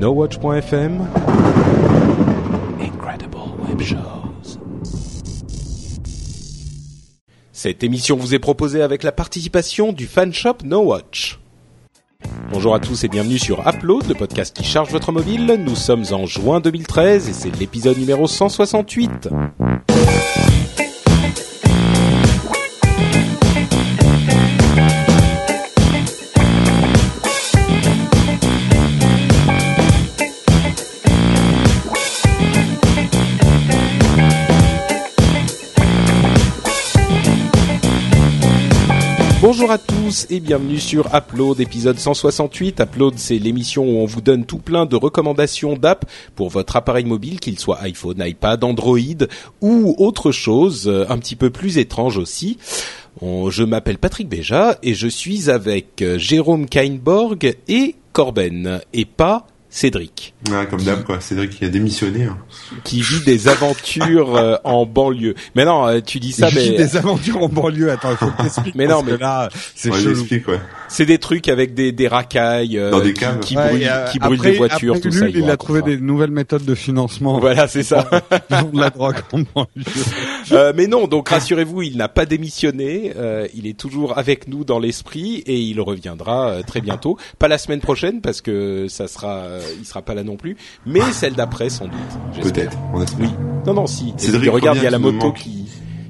NoWatch.fm Incredible Web Shows. Cette émission vous est proposée avec la participation du fan shop NoWatch. Bonjour à tous et bienvenue sur Upload, le podcast qui charge votre mobile. Nous sommes en juin 2013 et c'est l'épisode numéro 168. Bonjour à tous et bienvenue sur Upload épisode 168. Upload c'est l'émission où on vous donne tout plein de recommandations d'app pour votre appareil mobile, qu'il soit iPhone, iPad, Android ou autre chose euh, un petit peu plus étrange aussi. Je m'appelle Patrick Béja et je suis avec euh, Jérôme Kainborg et Corben et pas Cédric Ouais, comme d'hab, quoi. Cédric qui a démissionné. hein. qui vit des aventures euh, en banlieue. Mais non, euh, tu dis ça Il vit mais des aventures en banlieue. Attends, il faut que t'expliques. Mais non, mais- là, c'est Ouais, chelou. ouais. c'est des trucs avec des, des racailles euh, Dans des qui, caves. qui Ouais, brûlent, euh, qui brûlent après- des voitures, après tout ça. Ulule, il vous a trouvé des nouvelles méthodes de financement. Voilà, c'est ça. Ils ont de la drogue en banlieue. Euh, mais non, donc rassurez-vous, il n'a pas démissionné. euh, il est toujours avec nous dans l'esprit et il reviendra euh, très bientôt. Pas la semaine prochaine parce que ça sera, euh, il sera pas là non plus. Mais celle d'après sans doute. Peut-être, on espère. Oui. Non, non, si. Cédric regarde, il y a la moto qui.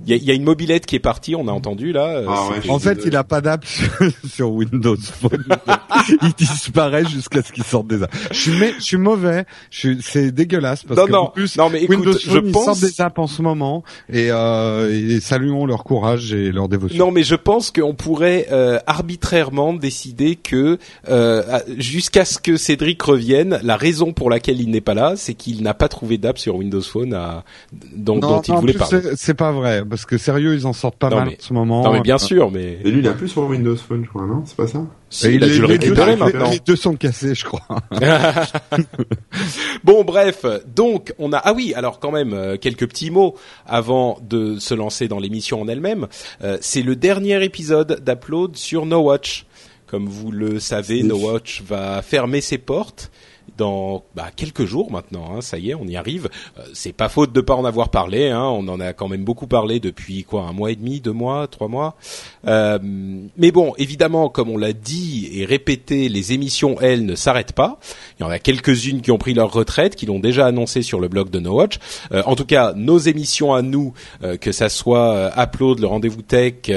Il y, a, il y a une mobilette qui est partie, on a entendu là. euh, Ah ouais, je En fait, il a pas d'app sur, Windows Phone. il disparaît jusqu'à ce qu'il sorte des apps. Je suis, mais, je suis mauvais. Je suis, c'est dégueulasse parce non, que non, en plus, non, mais écoute, Windows je Phone, ils pense. sortent des apps en ce moment et, euh, et saluons leur courage et leur dévotion. Non, mais je pense qu'on pourrait euh, arbitrairement décider que euh, jusqu'à ce que Cédric revienne, la raison pour laquelle il n'est pas là, c'est qu'il n'a pas trouvé d'app sur Windows Phone à, dont, Non, dont il voulait parler. C'est pas vrai parce que sérieux, ils en sortent pas Non, mal mais- en ce moment. Non, mais bien sûr, mais Et lui, il a plus sur Windows Phone, je crois, non? C'est pas ça? Si, Et il a les- dû le récupérer maintenant. Les deux sont cassés, je crois. Bon, bref, donc on a ah oui, alors quand même euh, quelques petits mots avant de se lancer dans l'émission en elle-même. Euh, c'est le dernier épisode d'Upload sur No Watch. Comme vous le savez. No Watch va fermer ses portes dans bah, quelques jours maintenant. Hein, ça y est, on y arrive. Euh, c'est pas faute de pas en avoir parlé. Hein, on en a quand même beaucoup parlé depuis quoi, un mois et demi, deux mois, trois mois. Euh, mais bon, évidemment, comme on l'a dit et répété, les émissions elles ne s'arrêtent pas. Il y en a quelques-unes qui ont pris leur retraite, qui l'ont déjà annoncé sur le blog de No Watch. Euh, en tout cas, nos émissions à nous, que ça soit Upload, le rendez-vous tech,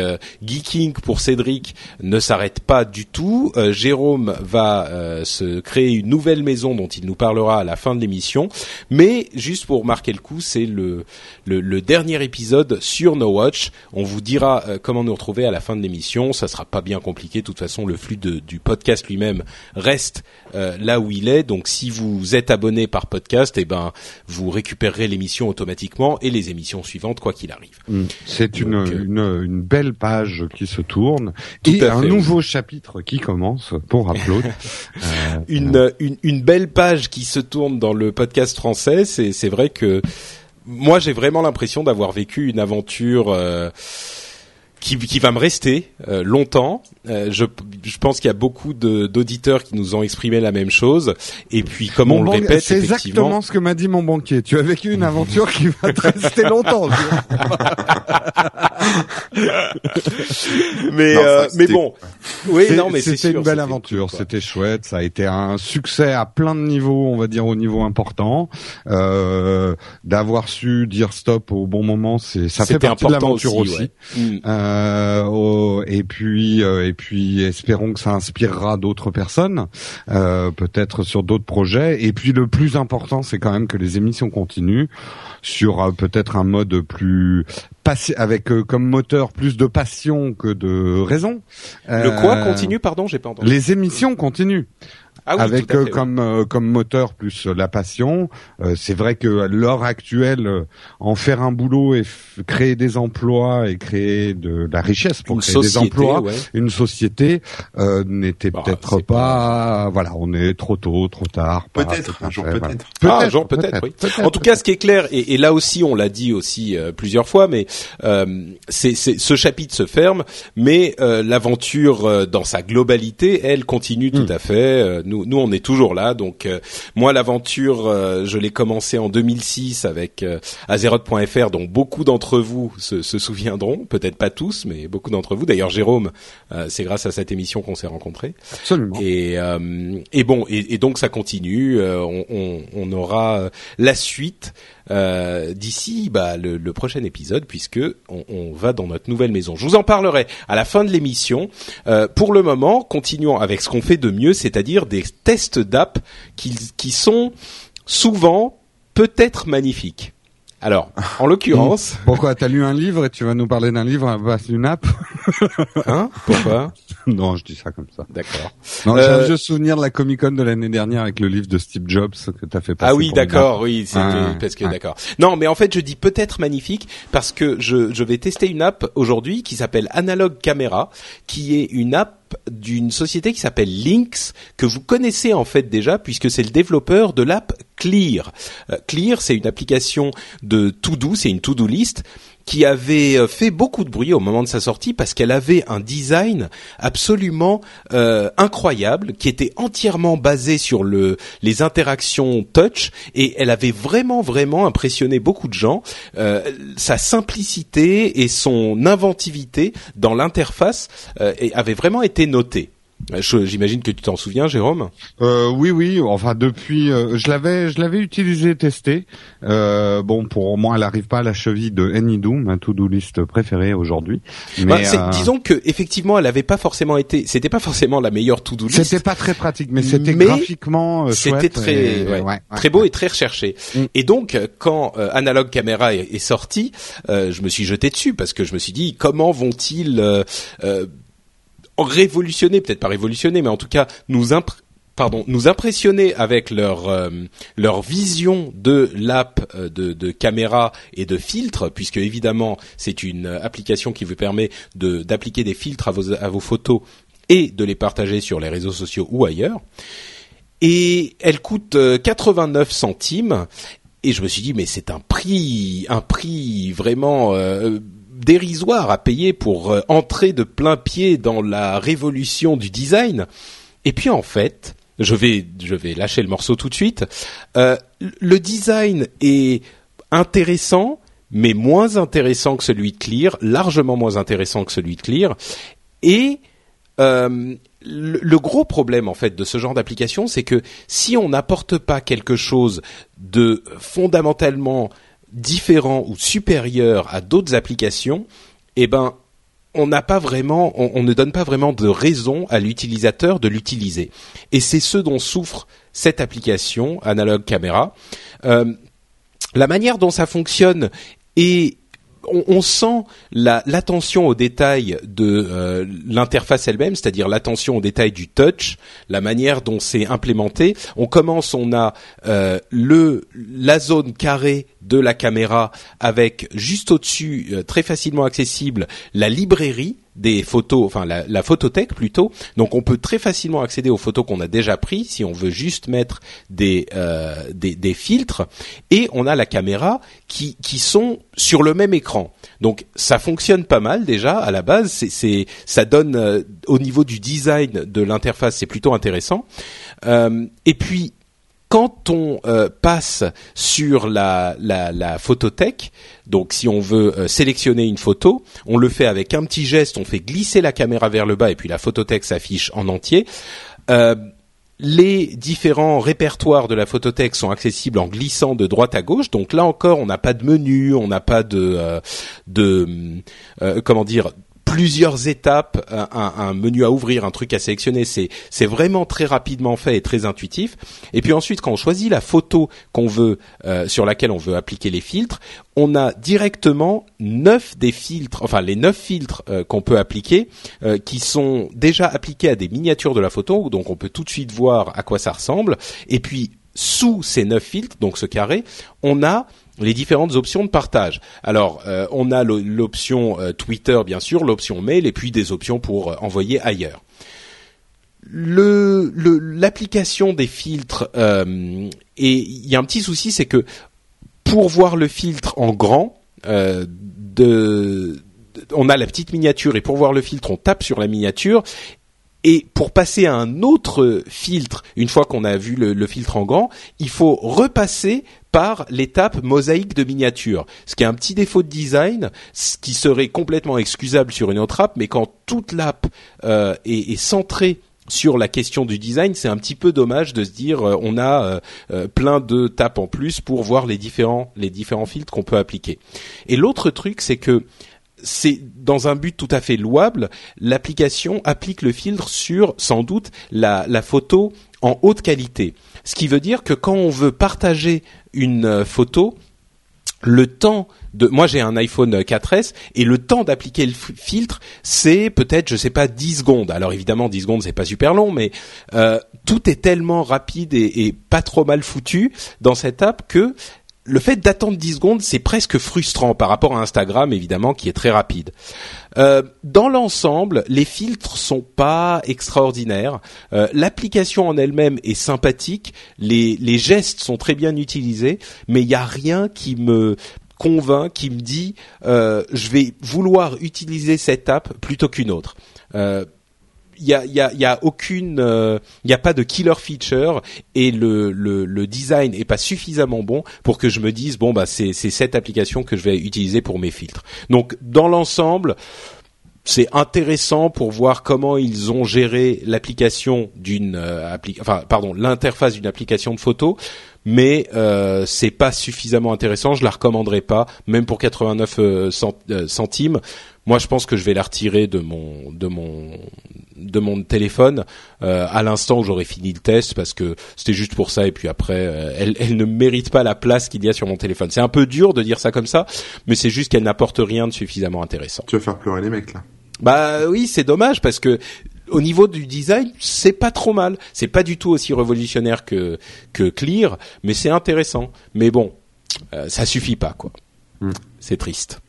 Geeking pour Cédric, ne s'arrêtent pas du tout. Jérôme va se créer une nouvelle maison dont il nous parlera à la fin de l'émission. Mais juste pour marquer le coup, c'est le, le, le dernier épisode sur No Watch. On vous dira euh, comment nous retrouver à la fin de l'émission. Ça sera pas bien compliqué. De toute façon, le flux de- du podcast lui-même reste euh, là où il est. Donc, si vous êtes abonné par podcast, eh ben, vous récupérerez l'émission automatiquement et les émissions suivantes, quoi qu'il arrive. C'est une, euh, une, une belle page qui se tourne Tout et un fait, nouveau chapitre qui commence pour Upload. Euh, une, une, une belle page qui se tourne dans le podcast français. C'est, c'est vrai que moi, j'ai vraiment l'impression d'avoir vécu une aventure euh, qui, qui va me rester euh, longtemps. Euh, je, je pense qu'il y a beaucoup de, d'auditeurs qui nous ont exprimé la même chose. Et puis, comme mon on le répète, c'est exactement ce que m'a dit mon banquier. Tu as vécu une aventure qui va te rester longtemps. mais Non, euh, mais bon, oui, non, mais c'était une belle aventure, c'était chouette, ça a été un succès à plein de niveaux, on va dire au niveau important. Euh, D'avoir su dire stop au bon moment, c'est ça fait partie de important l'aventure aussi. ouais. Mm. Euh, et puis euh, et puis espérons que ça inspirera d'autres personnes, euh, peut-être sur d'autres projets. Et puis le plus important, c'est quand même que les émissions continuent sur euh, peut-être un mode plus avec euh, comme moteur plus de passion que de raison. Le quoi continue, pardon, j'ai pas entendu. Les émissions continuent Ah oui, avec euh, fait, oui. comme euh, comme moteur plus euh, la passion. Euh, c'est vrai que à l'heure actuelle, euh, en faire un boulot et créer des emplois et créer de la richesse pour une créer société, des emplois, ouais. une société euh, n'était Bah, peut-être pas, Voilà, on est trop tôt, trop tard. Peut-être, un jour fait, voilà. peut-être. Ah, genre peut-être, oui. En tout cas, ce qui est clair, et, et là aussi, on l'a dit aussi euh, plusieurs fois, mais euh, c'est, c'est- ce chapitre se ferme, mais euh, l'aventure euh, dans sa globalité, elle continue tout Mm. à fait. Euh, nous, nous, on est toujours là. Donc, moi, l'aventure, je l'ai commencé en 2006 avec Azeroth.fr, dont beaucoup d'entre vous se, se souviendront. Peut-être pas tous, mais beaucoup d'entre vous. D'ailleurs, Jérôme, c'est grâce à cette émission qu'on s'est rencontrés. Absolument. Et, et bon, et, et, donc ça continue. On, on, on, aura la suite euh, d'ici bah, le, prochain épisode, puisque on, on, va dans notre nouvelle maison. Je vous en parlerai à la fin de l'émission. Euh, pour le moment, continuons avec ce qu'on fait de mieux, c'est-à-dire des tests d'app qui, qui sont souvent peut-être magnifiques. Alors, en l'occurrence. Pourquoi T'as lu un livre et tu vas nous parler d'un livre à base d'une app Hein? Pourquoi? Non, je dis ça comme ça. D'accord. Non, euh... j'ai juste souvenir de la Comic Con de l'année dernière avec le livre de Steve Jobs que t'as fait passer. Ah oui, d'accord, oui, c'est ah, parce que d'accord. Non, mais en fait, je dis peut-être magnifique parce que je, je vais tester une app aujourd'hui qui s'appelle Analog Camera, qui est une app d'une société qui s'appelle Lynx que vous connaissez en fait déjà puisque c'est le développeur de l'app Clear. Euh, Clear, c'est une application de to-do, c'est une to-do list qui avait euh, fait beaucoup de bruit au moment de sa sortie parce qu'elle avait un design absolument euh, incroyable qui était entièrement basé sur le les interactions touch et elle avait vraiment vraiment impressionné beaucoup de gens. Euh, sa simplicité et son inventivité dans l'interface euh, avait vraiment été notée J'imagine que tu t'en souviens, Jérôme? Euh, oui, oui. Enfin, depuis, euh, je l'avais, je l'avais utilisé, testé. Euh, bon, pour moi, elle arrive pas à la cheville de Anydoom, ma to-do list préférée aujourd'hui. Bah, disons que effectivement, elle avait pas forcément été, c'était pas forcément la meilleure to-do list. C'était pas très pratique, mais c'était graphiquement C'était très, très beau et très recherché. Mm. Et donc, quand Analog Camera est, est sorti, je me suis jeté dessus parce que je me suis dit, comment vont-ils révolutionner, peut-être pas révolutionner, mais en tout cas nous pardon, nous impressionner avec leur euh, leur vision de l'app euh, de, de, caméra et de filtre, puisque évidemment c'est une application qui vous permet de d'appliquer des filtres à vos à vos photos et de les partager sur les réseaux sociaux ou ailleurs. Et elle coûte 89 euh, centimes. Et je me suis dit mais c'est un prix un prix vraiment dérisoire à payer pour euh, entrer de plein pied dans la révolution du design. Et puis en fait, je vais je vais lâcher le morceau tout de suite. Euh, le design est intéressant, mais moins intéressant que celui de Clear, largement moins intéressant que celui de Clear. Et euh, le, le, gros problème en fait de ce genre d'application, c'est que si on n'apporte pas quelque chose de fondamentalement différent ou supérieur à d'autres applications, eh ben on n'a pas vraiment, on, ne donne pas vraiment de raison à l'utilisateur de l'utiliser. Et c'est ce dont souffre cette application Analog Camera. Euh, la manière dont ça fonctionne est on, sent l'attention aux détails de euh, l'interface elle-même, c'est-à-dire l'attention aux détails du touch, la manière dont c'est implémenté. On commence, on a euh, le la zone carrée de la caméra avec juste au-dessus, euh, très facilement accessible, la librairie des photos, enfin la, la, photothèque plutôt. Donc on peut très facilement accéder aux photos qu'on a déjà prises si on veut juste mettre des, euh, des, filtres. Et on a la caméra qui qui sont sur le même écran. Donc ça fonctionne pas mal déjà à la base. C'est ça donne euh, au niveau du design de l'interface c'est plutôt intéressant. Euh, et puis quand on euh, passe sur la, la, la, photothèque, donc si on veut euh, sélectionner une photo, on le fait avec un petit geste, on fait glisser la caméra vers le bas et puis la photothèque s'affiche en entier. Euh, les différents répertoires de la photothèque sont accessibles en glissant de droite à gauche. Donc là encore, on n'a pas de menu, on n'a pas de, de comment dire plusieurs étapes, un, menu à ouvrir, un truc à sélectionner. C'est c'est vraiment très rapidement fait et très intuitif. Et puis ensuite, quand on choisit la photo qu'on veut euh, sur laquelle on veut appliquer les filtres, on a directement neuf des filtres, enfin les neuf filtres euh, qu'on peut appliquer, euh, qui sont déjà appliqués à des miniatures de la photo, donc on peut tout de suite voir à quoi ça ressemble. Et puis sous ces neuf filtres, donc ce carré, on a les différentes options de partage. Alors, euh, on a l'option euh, Twitter, bien sûr, l'option mail, et puis des options pour euh, envoyer ailleurs. L'application des filtres, et il y a un petit souci, c'est que pour voir le filtre en grand, on a la petite miniature, et pour voir le filtre, on tape sur la miniature, Et pour passer à un autre filtre, une fois qu'on a vu le, le filtre en grand, il faut repasser par l'étape mosaïque de miniature, ce qui est un petit défaut de design, ce qui serait complètement excusable sur une autre app, mais quand toute l'app euh, est, est centrée sur la question du design, c'est un petit peu dommage de se dire euh, on a euh, euh, plein de tapes en plus pour voir les différents les différents filtres qu'on peut appliquer. Et l'autre truc, c'est que c'est dans un but tout à fait louable, l'application applique le filtre sur sans doute la, photo en haute qualité. Ce qui veut dire que quand on veut partager une euh, photo, le temps de moi j'ai un iPhone 4S et le temps d'appliquer le filtre c'est peut-être je sais pas 10 secondes alors évidemment 10 secondes c'est pas super long mais euh, tout est tellement rapide et pas trop mal foutu dans cette app que le fait d'attendre 10 secondes c'est presque frustrant par rapport à Instagram évidemment qui est très rapide euh, dans l'ensemble, les filtres sont pas extraordinaires. Euh, L'application en elle-même est sympathique, les, les gestes sont très bien utilisés, mais il n'y a rien qui me convainc, qui me dit euh, je vais vouloir utiliser cette app plutôt qu'une autre. Euh, il y a, y, a, y a aucune, il n'y a pas de killer feature et le, le, le design est pas suffisamment bon pour que je me dise bon bah c'est cette application que je vais utiliser pour mes filtres. Donc dans l'ensemble, c'est intéressant pour voir comment ils ont géré l'application d'une euh, appli enfin pardon l'interface d'une application de photo mais euh, c'est pas suffisamment intéressant je la recommanderais pas même pour 89 euh, euh, centimes moi je pense que je vais la retirer de mon de mon de mon téléphone euh, à l'instant où j'aurai fini le test parce que c'était juste pour ça et puis après euh, elle, elle ne mérite pas la place qu'il y a sur mon téléphone c'est un peu dur de dire ça comme ça mais c'est juste qu'elle n'apporte rien de suffisamment intéressant Tu vas faire pleurer les mecs là? bah oui, c'est dommage parce que au niveau du design, c'est pas trop mal. C'est pas du tout aussi révolutionnaire que que Clear, mais c'est intéressant. Mais bon, euh, ça suffit pas quoi. Hmm. C'est triste.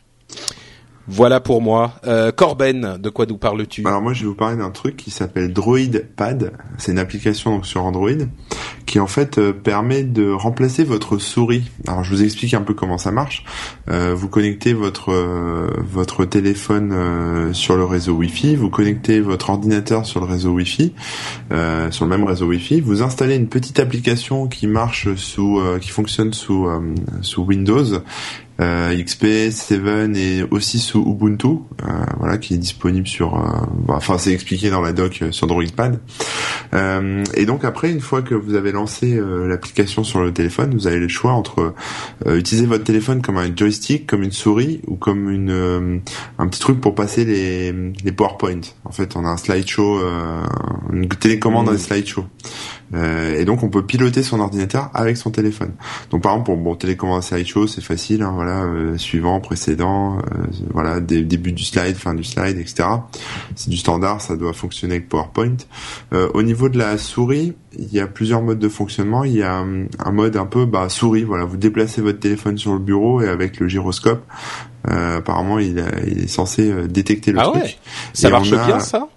Voilà pour moi. Euh, Corben, de quoi nous parles-tu? Alors moi je vais vous parler d'un truc qui s'appelle Droid Pad. C'est une application sur Android qui en fait euh, permet de remplacer votre souris. Alors je vous explique un peu comment ça marche. Euh, vous connectez votre euh, votre téléphone sur le réseau Wi-Fi, vous connectez votre ordinateur sur le réseau Wi-Fi, sur le même réseau Wi-Fi. Vous installez une petite application qui marche sous qui fonctionne sous sous Windows euh, XP 7 et aussi sous Ubuntu, euh, voilà, qui est disponible sur, euh, bah, enfin c'est expliqué dans la doc euh, sur DroidPad. Euh, et donc après, une fois que vous avez lancé euh, l'application sur le téléphone, vous avez le choix entre euh, utiliser votre téléphone comme un joystick, comme une souris ou comme une euh, un petit truc pour passer les les PowerPoint. En fait, on a un slideshow, euh, une télécommande Mmh. un slideshow. Euh, et donc on peut piloter son ordinateur avec son téléphone. Donc par exemple pour bon télécommande slideshow c'est facile, hein, voilà euh, suivant, précédent, euh, voilà dé- début du slide, fin du slide, etc. C'est du standard, ça doit fonctionner avec PowerPoint. Euh, au niveau de la souris, il y a plusieurs modes de fonctionnement. Il y a hum, un mode un peu bah, souris, voilà vous déplacez votre téléphone sur le bureau et avec le gyroscope, euh, apparemment il, a- il est censé euh, détecter le Ah truc. ouais? Ça Et marche a- bien ça?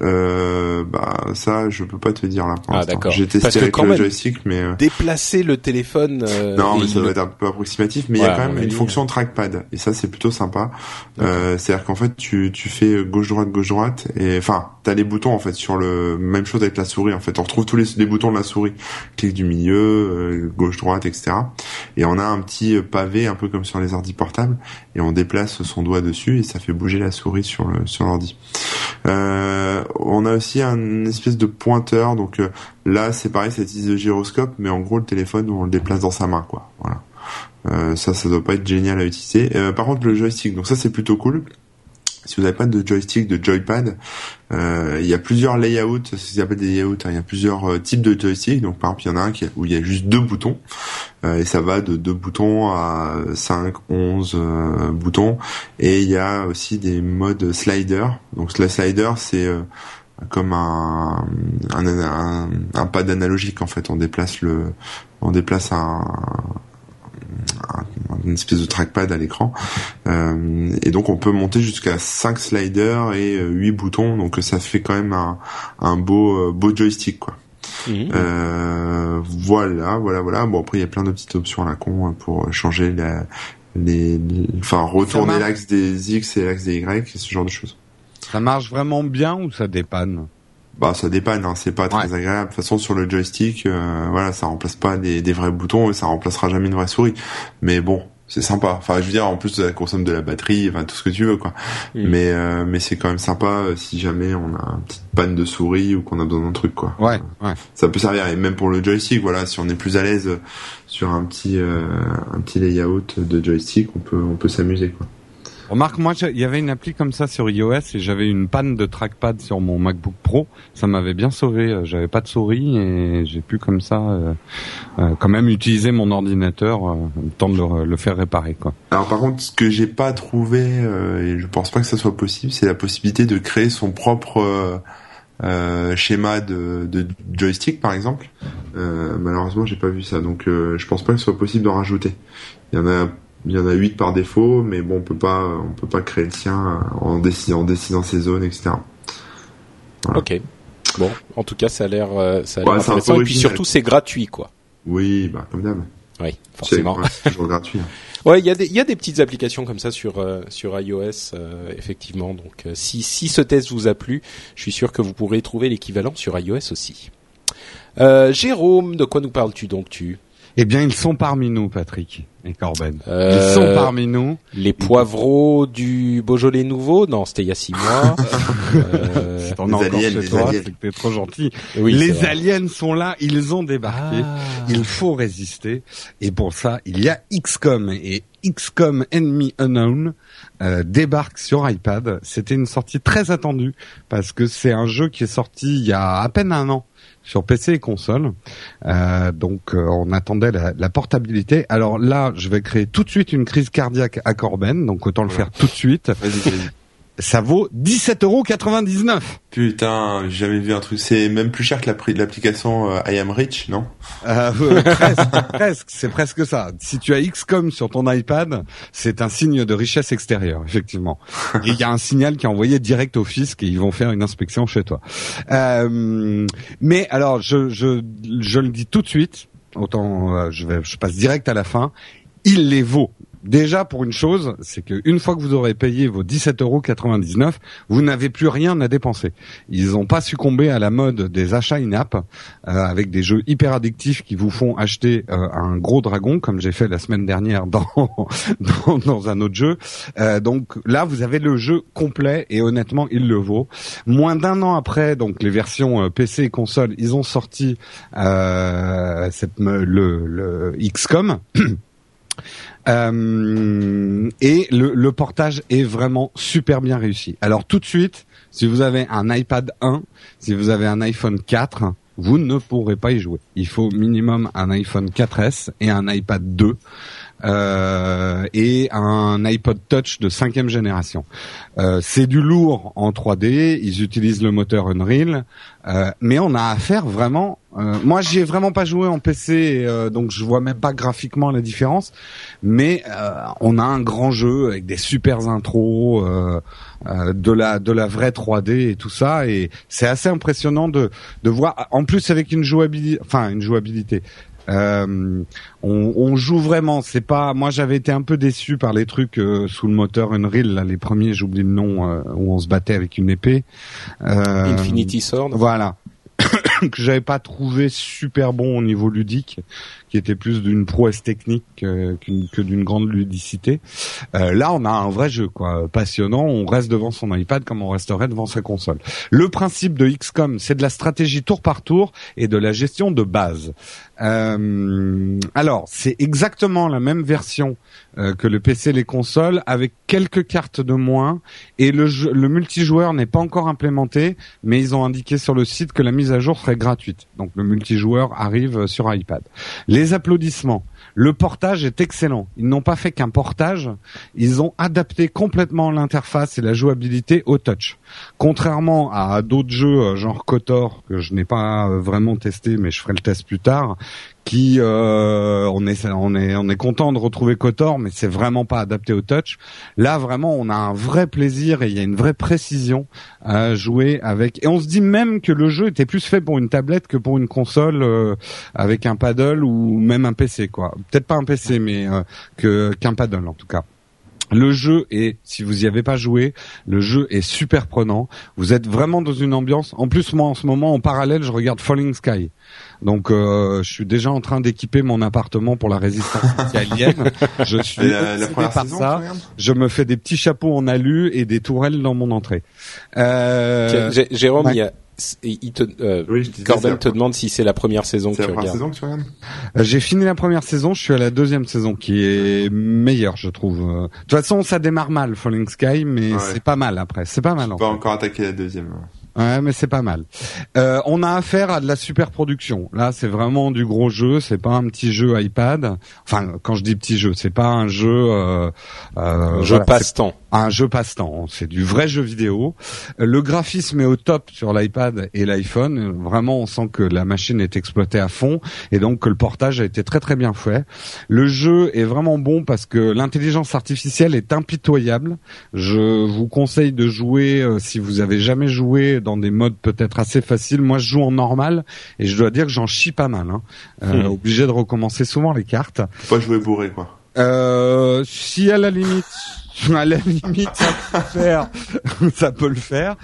Euh, bah ça je peux pas te dire là pour Ah, d'accord. J'ai testé Parce que avec quand le même- joystick mais euh, Déplacer le téléphone. euh, non mais ça doit être un peu approximatif mais il Ouais, y a quand même une fonction trackpad et ça c'est plutôt sympa. Euh, c'est-à-dire qu'en fait tu tu fais gauche droite gauche droite et enfin t'as les boutons en fait sur le même chose avec la souris en fait on retrouve tous les, les boutons de la souris clic du milieu euh, gauche droite etc et on a un petit pavé un peu comme sur les ordi portables et on déplace son doigt dessus et ça fait bouger la souris sur le sur l'ordi. Euh, on a aussi un espèce de pointeur, donc euh, là c'est pareil, utilise le gyroscope, mais en gros le téléphone on le déplace dans sa main, quoi. Voilà. Euh, ça, ça doit pas être génial à utiliser. Euh, par contre le joystick, donc ça c'est plutôt cool. Si vous n'avez pas de joystick, de joypad, euh, il y a plusieurs layouts, ce qu'ils appellent des layouts. hein. Il y a plusieurs euh, types de joystick. Donc par exemple, il y en a un qui où il y a juste deux boutons euh, et ça va de deux boutons à 5, 11 euh, boutons. Et il y a aussi des modes slider. Donc le slider, c'est euh, comme un, un, un, un pad analogique en fait. On déplace le, on déplace un- une espèce de trackpad à l'écran. Euh, et donc on peut monter jusqu'à 5 sliders et 8 boutons. Donc ça fait quand même un, un beau, euh, beau joystick quoi. Euh, voilà, voilà, voilà. Bon après il y a plein de petites options à la con hein, pour changer la, les, les- enfin retourner l'axe des X et l'axe des Y, et ce genre de choses. Ça marche vraiment bien ou ça dépanne? Bah ça dépanne, hein, c'est pas très agréable. De toute façon sur le joystick, euh, voilà, ça remplace pas des, des vrais boutons et ça remplacera jamais une vraie souris. Mais bon, c'est sympa. Enfin, je veux dire, en plus, ça consomme de la batterie, enfin tout ce que tu veux, quoi. Mm. Mais euh, mais c'est quand même sympa euh, si jamais on a une petite panne de souris ou qu'on a besoin d'un truc, quoi. Ouais, ouais. Ça peut servir et même pour le joystick, voilà, si on est plus à l'aise sur un petit euh, un petit layout de joystick, on peut on peut s'amuser, quoi. Remarque, moi, il y avait une appli comme ça sur iOS et j'avais une panne de trackpad sur mon MacBook Pro. Ça m'avait bien sauvé. Euh, J'avais pas de souris et j'ai pu comme ça euh, euh, quand même utiliser mon ordinateur euh, le temps de le, le faire réparer. Quoi. Alors par contre, ce que j'ai pas trouvé euh, et je pense pas que ça soit possible, c'est la possibilité de créer son propre schéma de, de joystick, par exemple. Malheureusement, j'ai pas vu ça, donc je pense pas que ce soit possible d'en rajouter. Il y en a il y en a 8 par défaut, mais bon, on peut pas, on peut pas créer le sien en décidant, en décidant ses zones, etc. Voilà. Ok. Bon, en tout cas, ça a l'air, euh, ça a l'air Ouais, intéressant. Et puis surtout, c'est gratuit, quoi. Oui, bah comme d'hab. Oui, forcément. c'est toujours gratuit. hein. Ouais, il y a des il y a des petites applications comme ça sur euh, sur iOS euh, effectivement. Donc euh, si si ce test vous a plu, je suis sûr que vous pourrez trouver l'équivalent sur iOS aussi. Euh, Jérôme, de quoi nous parles-tu donc tu? Eh bien, ils sont parmi nous, Patrick et Corben. Euh, Ils sont parmi nous. Les poivreaux du Beaujolais nouveau Non, c'était il y a six mois. Euh, encore aliens, chez les toi, aliens. c'est que t'es trop gentil. oui, les vrai. aliens sont là, ils ont débarqué. Ah. Il faut résister. Et pour ça, il y a XCOM. Et XCOM Enemy Unknown euh, débarque sur iPad. C'était une sortie très attendue parce que c'est un jeu qui est sorti il y a à peine un an sur PC et console. Euh, donc euh, on attendait la, la portabilité. Alors là, je vais créer tout de suite une crise cardiaque à Corben. Donc autant le faire tout de suite. Ça vaut 17,99€. Putain, j'ai jamais vu un truc. C'est même plus cher que l'application euh, I Am Rich, non? Euh, euh, presque, presque, c'est presque ça. Si tu as XCOM sur ton iPad, c'est un signe de richesse extérieure, effectivement. Et il y a un signal qui est envoyé direct au fisc et ils vont faire une inspection chez toi. Euh, mais alors, je, je, je le dis tout de suite. Autant, je vais, je passe direct à la fin. Il les vaut. Déjà pour une chose, c'est que une fois que vous aurez payé vos 17,99 vous n'avez plus rien à dépenser. Ils n'ont pas succombé à la mode des achats in-app euh, avec des jeux hyper addictifs qui vous font acheter euh, un gros dragon, comme j'ai fait la semaine dernière dans dans, un autre jeu. Euh, donc là, vous avez le jeu complet et honnêtement, il le vaut. Moins d'un an après, donc les versions PC et console, ils ont sorti cette, le, le XCOM. Euh, et le, le portage est vraiment super bien réussi. Alors tout de suite, si vous avez un iPad 1, si vous avez un iPhone 4, vous ne pourrez pas y jouer. Il faut minimum un iPhone 4S et un iPad 2 euh, et un iPod Touch de cinquième génération. Euh, c'est du lourd en 3D, ils utilisent le moteur Unreal, euh, mais on a affaire vraiment. Euh, moi, j'y ai vraiment pas joué en PC, euh, donc je vois même pas graphiquement la différence. Mais euh, on a un grand jeu avec des super intros, euh, euh, de la de la vraie 3D et tout ça, et c'est assez impressionnant de de voir. En plus avec une jouabilité, enfin une jouabilité. Euh, on, on joue vraiment. C'est pas. Moi, j'avais été un peu déçu par les trucs euh, sous le moteur Unreal. Là, les premiers, j'oublie le nom, euh, où on se battait avec une épée. Euh, Infinity Sword. Voilà. que j'avais pas trouvé super bon au niveau ludique, qui était plus d'une prouesse technique euh, que d'une grande ludicité. Euh, là, on a un vrai jeu, quoi, passionnant. On reste devant son iPad comme on resterait devant sa console. Le principe de XCOM, c'est de la stratégie tour par tour et de la gestion de base. Euh, alors, c'est exactement la même version euh, que le PC et les consoles, avec quelques cartes de moins. Et le, le multijoueur n'est pas encore implémenté, mais ils ont indiqué sur le site que la mise à jour serait gratuite. Donc le multijoueur arrive sur iPad. Les applaudissements. Le portage est excellent. Ils n'ont pas fait qu'un portage, ils ont adapté complètement l'interface et la jouabilité au touch. Contrairement à d'autres jeux euh, genre KOTOR que je n'ai pas euh, vraiment testé, mais je ferai le test plus tard, qui euh, on est on est on est content de retrouver KOTOR, mais c'est vraiment pas adapté au touch. Là vraiment, on a un vrai plaisir et il y a une vraie précision à jouer avec. Et on se dit même que le jeu était plus fait pour une tablette que pour une console euh, avec un paddle ou même un PC quoi. Peut-être pas un PC, mais euh, que qu'un paddle en tout cas. Le jeu est, si vous y avez pas joué, le jeu est super prenant. Vous êtes vraiment dans une ambiance. En plus, moi, en ce moment, en parallèle, je regarde Falling Sky. Donc, euh, je suis déjà en train d'équiper mon appartement pour la résistance anti-alien. Je suis la, la par saison, ça. Je me fais des petits chapeaux en alu et des tourelles dans mon entrée. Euh, Jérôme, ouais. il y a, il te, euh, Oui, te demande si c'est la première saison que tu la première regardes. saison que tu regardes Euh, J'ai fini la première saison, je suis à la deuxième saison qui est meilleure, je trouve. Euh, De toute façon, ça démarre mal, Falling Sky, mais Ouais. c'est pas mal après. C'est pas mal. En Pas fait. encore attaqué la deuxième. Ouais, mais c'est pas mal. Euh, on a affaire à de la super production. Là, c'est vraiment du gros jeu. C'est pas un petit jeu iPad. Enfin, quand je dis petit jeu, c'est pas un jeu. Euh, euh, Je voilà, passe-temps. Un jeu passe-temps. C'est du vrai jeu vidéo. Le graphisme est au top sur l'iPad et l'iPhone. Vraiment, on sent que la machine est exploitée à fond et donc que le portage a été très très bien fait. Le jeu est vraiment bon parce que l'intelligence artificielle est impitoyable. Je vous conseille de jouer euh, si vous avez jamais joué dans des modes peut-être assez faciles. Moi, je joue en normal et je dois dire que j'en chie pas mal. Hein. Euh, Hmm. Obligé de recommencer souvent les cartes. Faut pas jouer bourré, quoi. Euh, si à la limite, à la limite, ça peut le faire.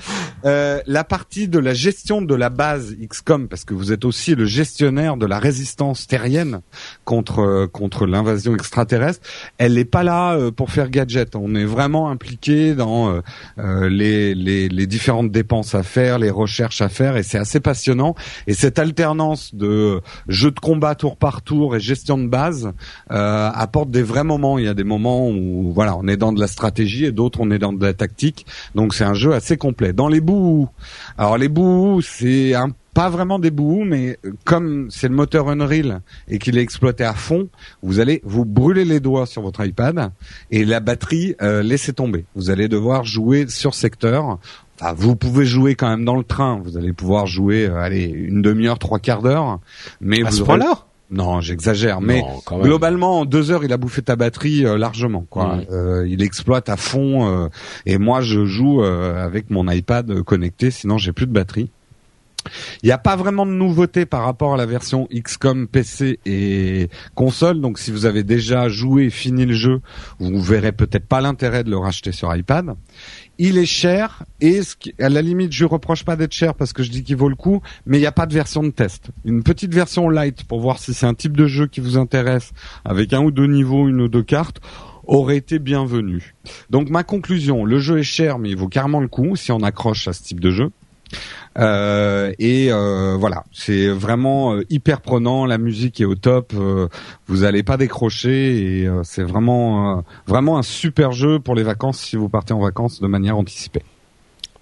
Euh, la partie de la gestion de la base XCOM, parce que vous êtes aussi le gestionnaire de la résistance terrienne contre euh, contre l'invasion extraterrestre, elle n'est pas là euh, pour faire gadget. On est vraiment impliqué dans euh, euh, les, les les différentes dépenses à faire, les recherches à faire, et c'est assez passionnant. Et cette alternance de jeu de combat tour par tour et gestion de base euh, apporte des vrais moments. Il y a des moments où voilà, on est dans de la stratégie et d'autres on est dans de la tactique. Donc c'est un jeu assez complet. Dans les bouts, alors les bouts, c'est un pas vraiment des bouts, mais comme c'est le moteur Unreal et qu'il est exploité à fond, vous allez vous brûler les doigts sur votre iPad et la batterie euh, laissez tomber. Vous allez devoir jouer sur secteur. Enfin, vous pouvez jouer quand même dans le train. Vous allez pouvoir jouer, euh, allez, une demi-heure, trois quarts d'heure. Mais À vous ce aurez- point-là? Non, j'exagère, mais Non, globalement, en deux heures, il a bouffé ta batterie euh, largement. Quoi. Euh, il exploite à fond. euh, et moi, je joue euh, avec mon iPad connecté, sinon j'ai plus de batterie. Il n'y a pas vraiment de nouveauté par rapport à la version XCOM PC et console. Donc, si vous avez déjà joué et fini le jeu, vous verrez peut-être pas l'intérêt de le racheter sur iPad. Il est cher et à la limite, je lui reproche pas d'être cher parce que je dis qu'il vaut le coup, mais il n'y a pas de version de test. Une petite version light pour voir si c'est un type de jeu qui vous intéresse avec un ou deux niveaux, une ou deux cartes aurait été bienvenue. Donc ma conclusion, le jeu est cher mais il vaut carrément le coup si on accroche à ce type de jeu. Euh, et euh, voilà, c'est vraiment euh, hyper prenant. La musique est au top. euh, vous allez pas décrocher et c'est vraiment vraiment un super jeu pour les vacances si vous partez en vacances de manière anticipée.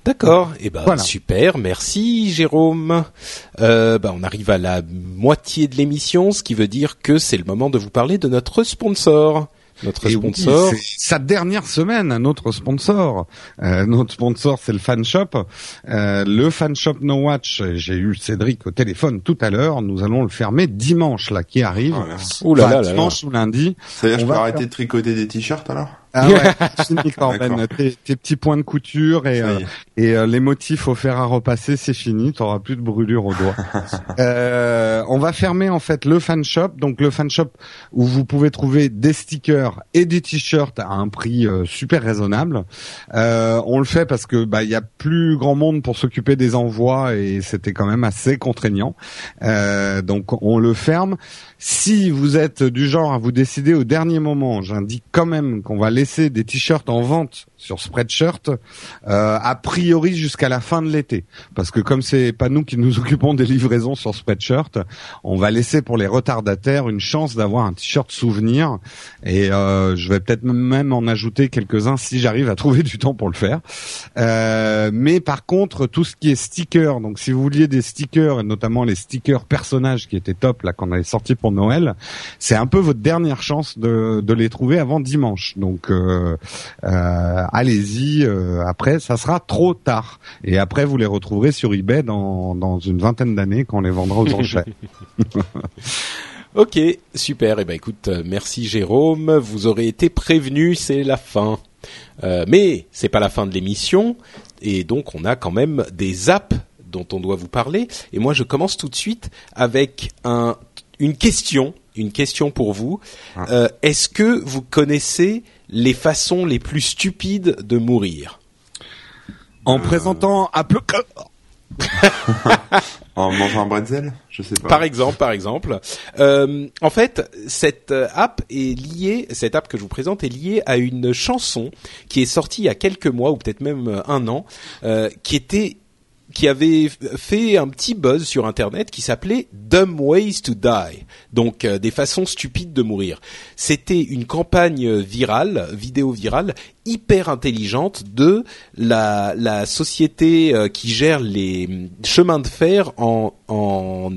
D'accord. Et ben Voilà. super. Merci Jérôme. Euh, bah, on arrive à la moitié de l'émission, ce qui veut dire que c'est le moment de vous parler de notre sponsor. Notre Et oui, sponsor. c'est sa dernière semaine, un autre sponsor. Euh, notre sponsor, c'est le fan shop. Euh, le fan shop No Watch. J'ai eu Cédric au téléphone tout à l'heure. Nous allons le fermer dimanche là, qui arrive. Oh là. Ouh là Enfin, là là là. dimanche ou lundi. Ça veut dire que On je peux va arrêter de tricoter des t-shirts alors? Ah ouais, fini Corben. Tes, tes petits points de couture et, euh, et euh, les motifs offerts à repasser, c'est fini. T'auras plus de brûlure au doigt. Euh, on va fermer en fait le fan shop, donc le fan shop où vous pouvez trouver des stickers et des t-shirts à un prix euh, super raisonnable. Euh, on le fait parce que bah il y a plus grand monde pour s'occuper des envois et c'était quand même assez contraignant. Euh, donc on le ferme. Si vous êtes du genre à vous décider au dernier moment, j'indique quand même qu'on va laisser des t-shirts en vente sur Spreadshirt, euh, a priori jusqu'à la fin de l'été. Parce que comme c'est pas nous qui nous occupons des livraisons sur Spreadshirt, on va laisser pour les retardataires une chance d'avoir un t-shirt souvenir. Et euh, je vais peut-être même en ajouter quelques-uns si j'arrive à trouver du temps pour le faire. Euh, mais par contre, tout ce qui est stickers, donc si vous vouliez des stickers, et notamment les stickers personnages qui étaient top là qu'on avait sorti pour Noël, c'est un peu votre dernière chance de, de les trouver avant dimanche. Donc euh, euh, allez-y. euh, après, ça sera trop tard. Et après, vous les retrouverez sur eBay dans, dans une vingtaine d'années quand on les vendra aux enchères. Ok, super. Et ben écoute, euh, merci Jérôme. Vous aurez été prévenu, c'est la fin. Euh, mais c'est pas la fin de l'émission, et donc on a quand même des apps dont on doit vous parler. Et moi, je commence tout de suite avec un une question, une question pour vous. Ah. Euh, Est-ce que vous connaissez les façons les plus stupides de mourir En présentant à peu... En mangeant un bretzel, je sais pas. Par exemple, par exemple. Euh, en fait, cette euh, app est liée, cette app que je vous présente est liée à une chanson qui est sortie il y a quelques mois ou peut-être même euh, un an, euh, qui était qui avait fait un petit buzz sur internet qui s'appelait Dumb Ways to Die, donc euh, des façons stupides de mourir. C'était une campagne virale, vidéo virale, hyper intelligente de la, la société euh, qui gère les chemins de fer en, en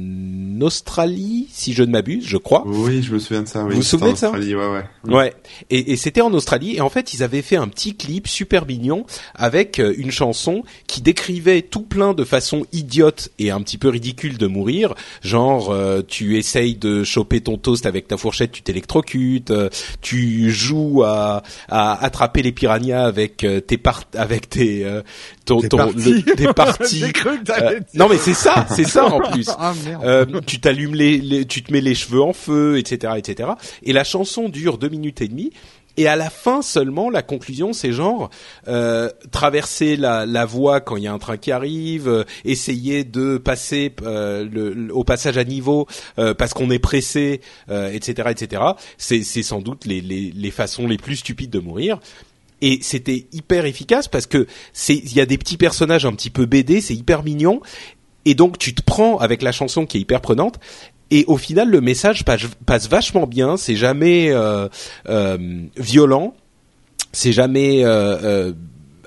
Australie, si je ne m'abuse, je crois. Oui, je me souviens de ça. Oui. Vous vous souvenez en de ça Australie, Ouais, ouais. Ouais, et, et c'était en Australie et en fait ils avaient fait un petit clip super mignon avec euh, une chanson qui décrivait tout plein de façons idiotes et un petit peu ridicules de mourir, genre euh, tu essayes de choper ton toast avec ta fourchette, tu t'électrocutes, euh, tu joues à, à attraper les piranhas avec euh, tes part avec tes euh, ton, ton- parties. le- tes parties. J'ai cru que t'allais Euh, non mais c'est ça, c'est ça en plus. Ah. Euh, tu t'allumes les, les- tu te mets les cheveux en feu, etc., etc. Et la chanson dure deux minutes et demie. Et à la fin seulement, la conclusion, c'est genre euh, traverser la, la voie quand il y a un train qui arrive, euh, essayer de passer euh, le, le- au passage à niveau euh, parce qu'on est pressé, euh, etc., etc. C'est, c'est sans doute les, les, les façons les plus stupides de mourir. Et c'était hyper efficace parce que c'est, il y a des petits personnages un petit peu BD, c'est hyper mignon. Et donc tu te prends avec la chanson qui est hyper prenante. Et au final, le message passe, vachement bien. C'est jamais euh, euh, violent, c'est jamais euh, euh,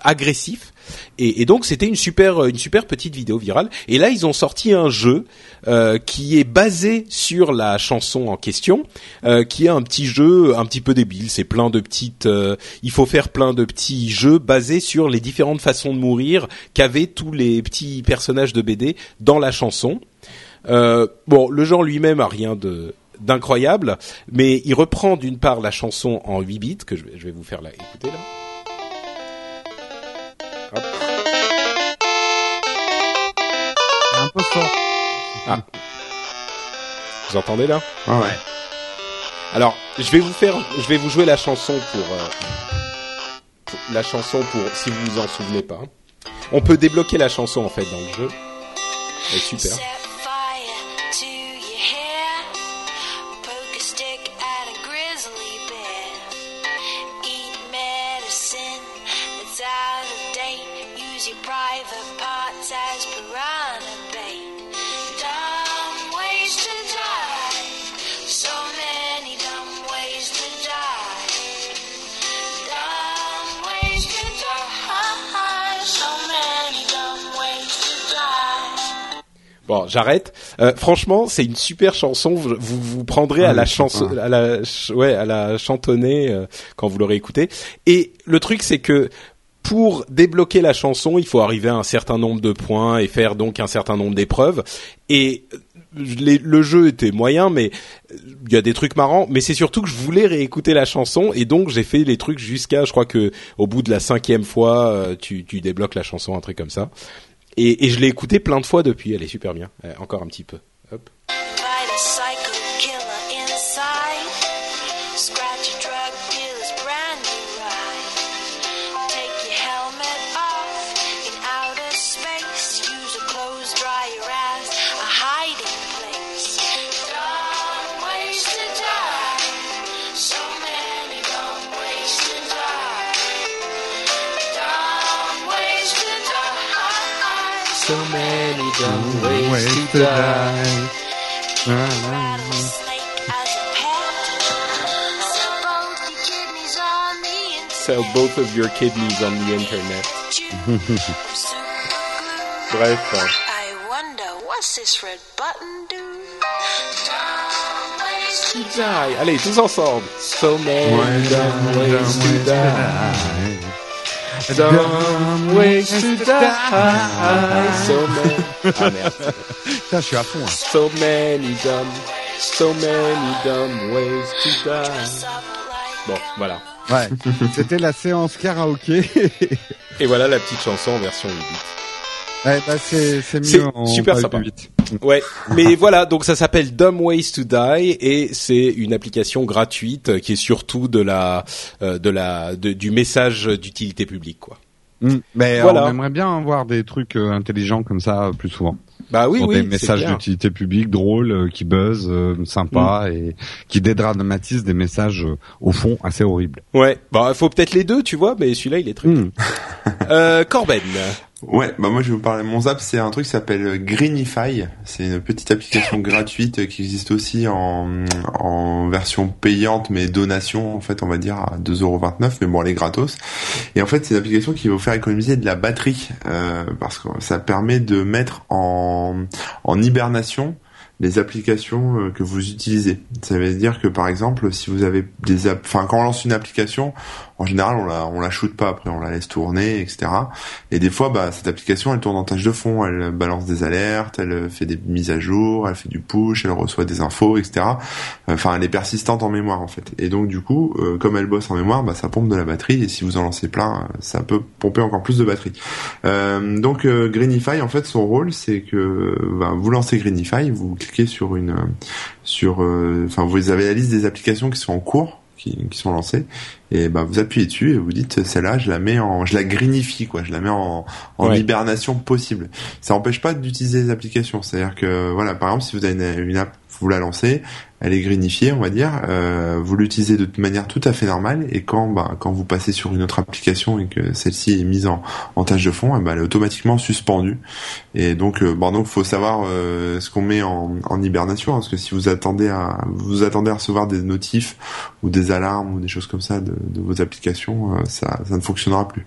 agressif. Et, et donc c'était une super une super petite vidéo virale. Et là ils ont sorti un jeu euh, qui est basé sur la chanson en question, euh, qui est un petit jeu un petit peu débile. C'est plein de petites. euh, il faut faire plein de petits jeux basés sur les différentes façons de mourir qu'avaient tous les petits personnages de BD dans la chanson. Euh, bon, le genre lui-même a rien de d'incroyable, mais il reprend d'une part la chanson en 8 bits que je vais, je vais vous faire là écouter là. Hop. Peu fort. Vous entendez là? Ah ouais. Alors, je vais vous faire, je vais vous jouer la chanson pour, euh, pour- la chanson pour si vous vous en souvenez pas. On peut débloquer la chanson en fait dans le jeu. Elle est super. Bon, j'arrête. Euh, franchement, c'est une super chanson. Vous vous, prendrez Ah, à la mais chanson, à la, ch- ouais, à la chantonner euh, quand vous l'aurez écoutée. Et le truc, c'est que pour débloquer la chanson, il faut arriver à un certain nombre de points et faire donc un certain nombre d'épreuves. Et euh, les- le jeu était moyen, mais euh, il y a des trucs marrants. Mais c'est surtout que je voulais réécouter la chanson et donc j'ai fait les trucs jusqu'à, je crois que au bout de la cinquième fois, euh, tu, tu débloques la chanson, un truc comme ça. Et, je l'ai écoutée plein de fois depuis. Elle est super bien. Euh, encore un petit peu. Hop. Dumb Ways to die. Rattlesnake as a pet. Sell both your kidneys on the internet. Sell both of your kidneys on the internet. Super glue. Bref. hein. I wonder what's this red button do? Dumb ways to Die. Allez, tous ensemble. So many dumb ways to die. Dumb ways to die. So many. Ah merde. Putain, je suis à fond. hein. So many dumb. So many dumb ways to die. Bon, voilà. Ouais. C'était la séance karaoké. Et voilà la petite chanson en version 8 bits. Ouais, bah c'est mieux super sympa. 8. Ouais, mais voilà, donc ça s'appelle Dumb Ways to Die et c'est une application gratuite qui est surtout de la euh, de la de- du message d'utilité publique quoi. Mm. Mais Voilà. on aimerait bien voir des trucs euh, intelligents comme ça euh, plus souvent. Bah oui Pour oui, des messages d'utilité publique drôles, qui buzzent, sympas et qui dédramatisent des messages au fond assez horribles. Ouais, bah faut peut-être les deux, tu vois, mais celui-là il est très. Mm. Euh, Corben. Ouais, bah moi je vais vous parler. Mon Zap, c'est un truc qui s'appelle Greenify. C'est une petite application gratuite qui existe aussi en, en version payante, mais donation en fait, on va dire à 2,29€. Mais bon, elle est gratos. Et en fait, c'est une application qui va vous faire économiser de la batterie euh, parce que ça permet de mettre en, en hibernation les applications euh, que vous utilisez. Ça veut dire que par exemple, si vous avez des app, enfin quand on lance une application, en général on la on la shoot pas après, on la laisse tourner, etc. Et des fois, bah cette application, elle tourne en tâche de fond, elle balance des alertes, elle fait des mises à jour, elle fait du push, elle reçoit des infos, etc. Enfin, elle est persistante en mémoire en fait. Et donc du coup, euh, comme elle bosse en mémoire, bah ça pompe de la batterie. Et si vous en lancez plein, ça peut pomper encore plus de batterie. Euh, donc euh, Greenify, en fait, son rôle, c'est que bah, vous lancez Greenify, vous cliquez sur une, euh, sur, euh, enfin, vous avez la liste des applications qui sont en cours, qui, qui sont lancées, et bah vous appuyez dessus et vous dites celle-là, je la mets en, je la greenifie quoi, je la mets en, en Ouais. hibernation possible. Ça n'empêche pas d'utiliser les applications, c'est-à-dire que voilà, par exemple, si vous avez une, une app, vous la lancez, elle est greenifiée, on va dire, euh, vous l'utilisez de manière tout à fait normale, et quand bah, quand vous passez sur une autre application et que celle-ci est mise en, tâche de fond, eh ben, elle est automatiquement suspendue. Et donc, euh, bon, donc faut savoir euh, ce qu'on met en, en hibernation, hein, parce que si vous attendez à vous attendez à recevoir des notifs ou des alarmes ou des choses comme ça de, de vos applications, euh, ça, ça ne fonctionnera plus.